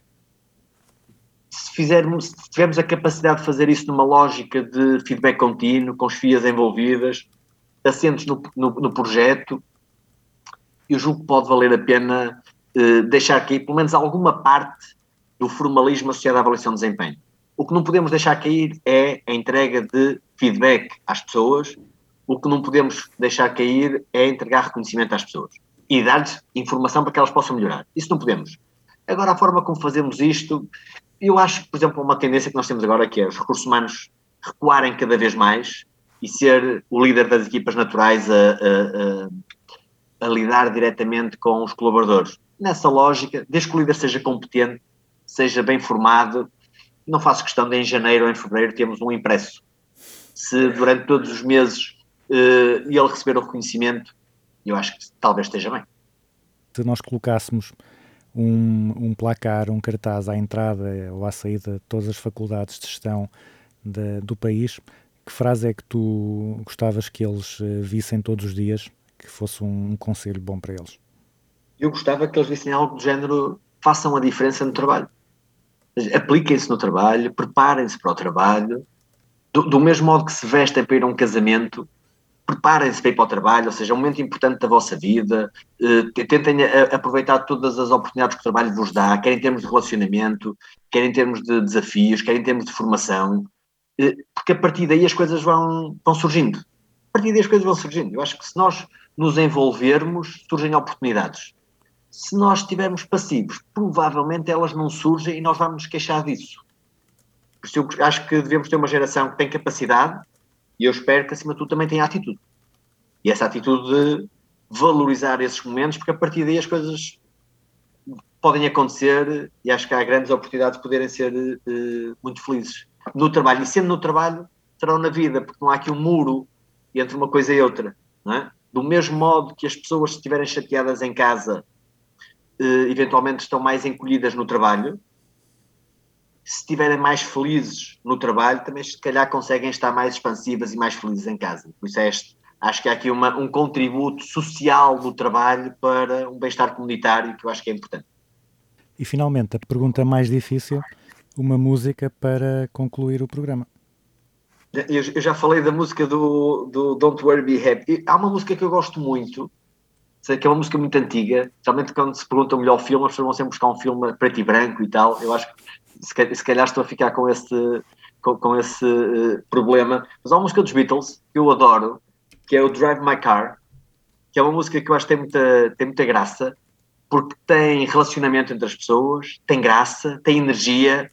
Se, fizermos, se tivermos a capacidade de fazer isso numa lógica de feedback contínuo, com as FIAs envolvidas, assentos no, no, no projeto, eu julgo que pode valer a pena eh, deixar cair pelo menos alguma parte do formalismo associado à avaliação de desempenho. O que não podemos deixar cair é a entrega de feedback às pessoas, o que não podemos deixar cair é entregar reconhecimento às pessoas e dar-lhes informação para que elas possam melhorar. Isso não podemos. Agora, a forma como fazemos isto, eu acho que, por exemplo, uma tendência que nós temos agora que é os recursos humanos recuarem cada vez mais e ser o líder das equipas naturais a, a- a- a lidar diretamente com os colaboradores. Nessa lógica, desde que o líder seja competente, seja bem formado, não faço questão de em janeiro ou em fevereiro termos um impresso. Se durante todos os meses eh, ele receber o reconhecimento, eu acho que talvez esteja bem. Se nós colocássemos um, um placar, um cartaz à entrada ou à saída de todas as faculdades de gestão de- do país, que frase é que tu gostavas que eles eh, vissem todos os dias, que fosse um, um conselho bom para eles? Eu gostava que eles vissem algo do género, façam a diferença no trabalho. Apliquem-se no trabalho, preparem-se para o trabalho, do, do mesmo modo que se vestem para ir a um casamento, preparem-se para ir para o trabalho, ou seja, é um momento importante da vossa vida, eh, te- tentem a- aproveitar todas as oportunidades que o trabalho vos dá, quer em termos de relacionamento, quer em termos de desafios, quer em termos de formação, eh, porque a partir daí as coisas vão, vão surgindo. A partir daí as coisas vão surgindo. Eu acho que se nós nos envolvermos, surgem oportunidades. Se nós estivermos passivos, provavelmente elas não surgem e nós vamos nos queixar disso. Por isso eu acho que devemos ter uma geração que tem capacidade e eu espero que, acima de tudo, também tenha atitude. E essa atitude valorizar esses momentos, porque a partir daí as coisas podem acontecer e acho que há grandes oportunidades de poderem ser eh, muito felizes no trabalho. E sendo no trabalho, serão na vida, porque não há aqui um muro entre uma coisa e outra. É? Do mesmo modo que as pessoas, se estiverem chateadas em casa, eventualmente estão mais encolhidas no trabalho, se estiverem mais felizes no trabalho, também se calhar conseguem estar mais expansivas e mais felizes em casa. Por isso é este, acho que há aqui uma, um contributo social no trabalho para um bem-estar comunitário que eu acho que é importante. E finalmente, a pergunta mais difícil: uma música para concluir o programa. Eu, eu já falei da música do, do Don't Worry Be Happy. Há uma música que eu gosto muito, sei que é uma música muito antiga, geralmente quando se pergunta o melhor filme, as pessoas vão sempre buscar um filme preto e branco e tal. Eu acho que se calhar, estou a ficar com esse, com, com esse uh, problema. Mas há uma música dos Beatles que eu adoro, que é o Drive My Car, que é uma música que eu acho que tem muita, tem muita graça, porque tem relacionamento entre as pessoas, tem graça, tem energia,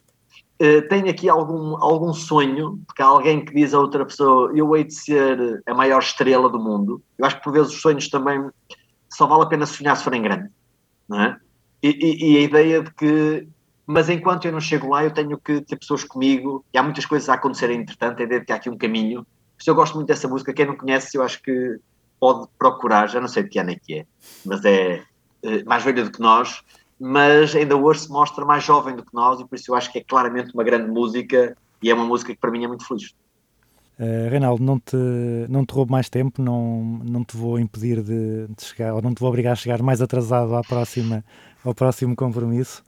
uh, tem aqui algum, algum sonho, porque há alguém que diz a outra pessoa: Eu hei de ser a maior estrela do mundo. Eu acho que por vezes os sonhos também só vale a pena sonhar se forem grandes, não é? E, e, e a ideia de que mas enquanto eu não chego lá, eu tenho que ter pessoas comigo e há muitas coisas a acontecerem entretanto, é de que há aqui um caminho. Se eu gosto muito dessa música, quem não conhece, eu acho que pode procurar, já não sei de que ano é que é, mas é, é mais velha do que nós, mas ainda hoje se mostra mais jovem do que nós e por isso eu acho que é claramente uma grande música e é uma música que para mim é muito feliz. Uh, Reinaldo, não te, não te roubo mais tempo, não, não te vou impedir de, de, chegar, ou não te vou obrigar a chegar mais atrasado à próxima, ao próximo compromisso.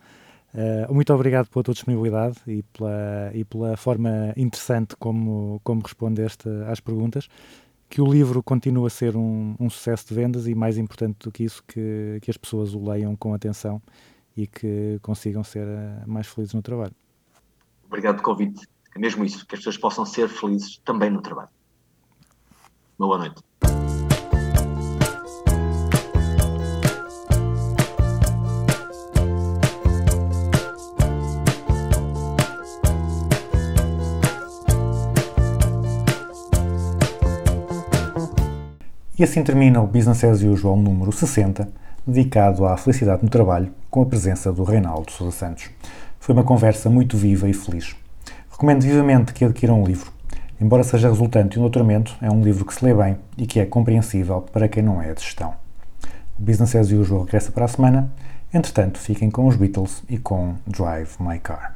Uh, muito obrigado pela tua disponibilidade e pela, e pela forma interessante como, como respondeste às perguntas. Que o livro continue a ser um, um, sucesso de vendas e, mais importante do que isso, que, que as pessoas o leiam com atenção e que consigam ser uh, mais felizes no trabalho. Obrigado pelo convite. É mesmo isso, que as pessoas possam ser felizes também no trabalho. Uma boa noite. E assim termina o Business as Usual número 60, dedicado à felicidade no trabalho, com a presença do Reinaldo Sousa Santos. Foi uma conversa muito viva e feliz. Recomendo vivamente que adquiram um livro. Embora seja resultante de um doutoramento, é um livro que se lê bem e que é compreensível para quem não é de gestão. O Business as Usual regressa para a semana. Entretanto, fiquem com os Beatles e com Drive My Car.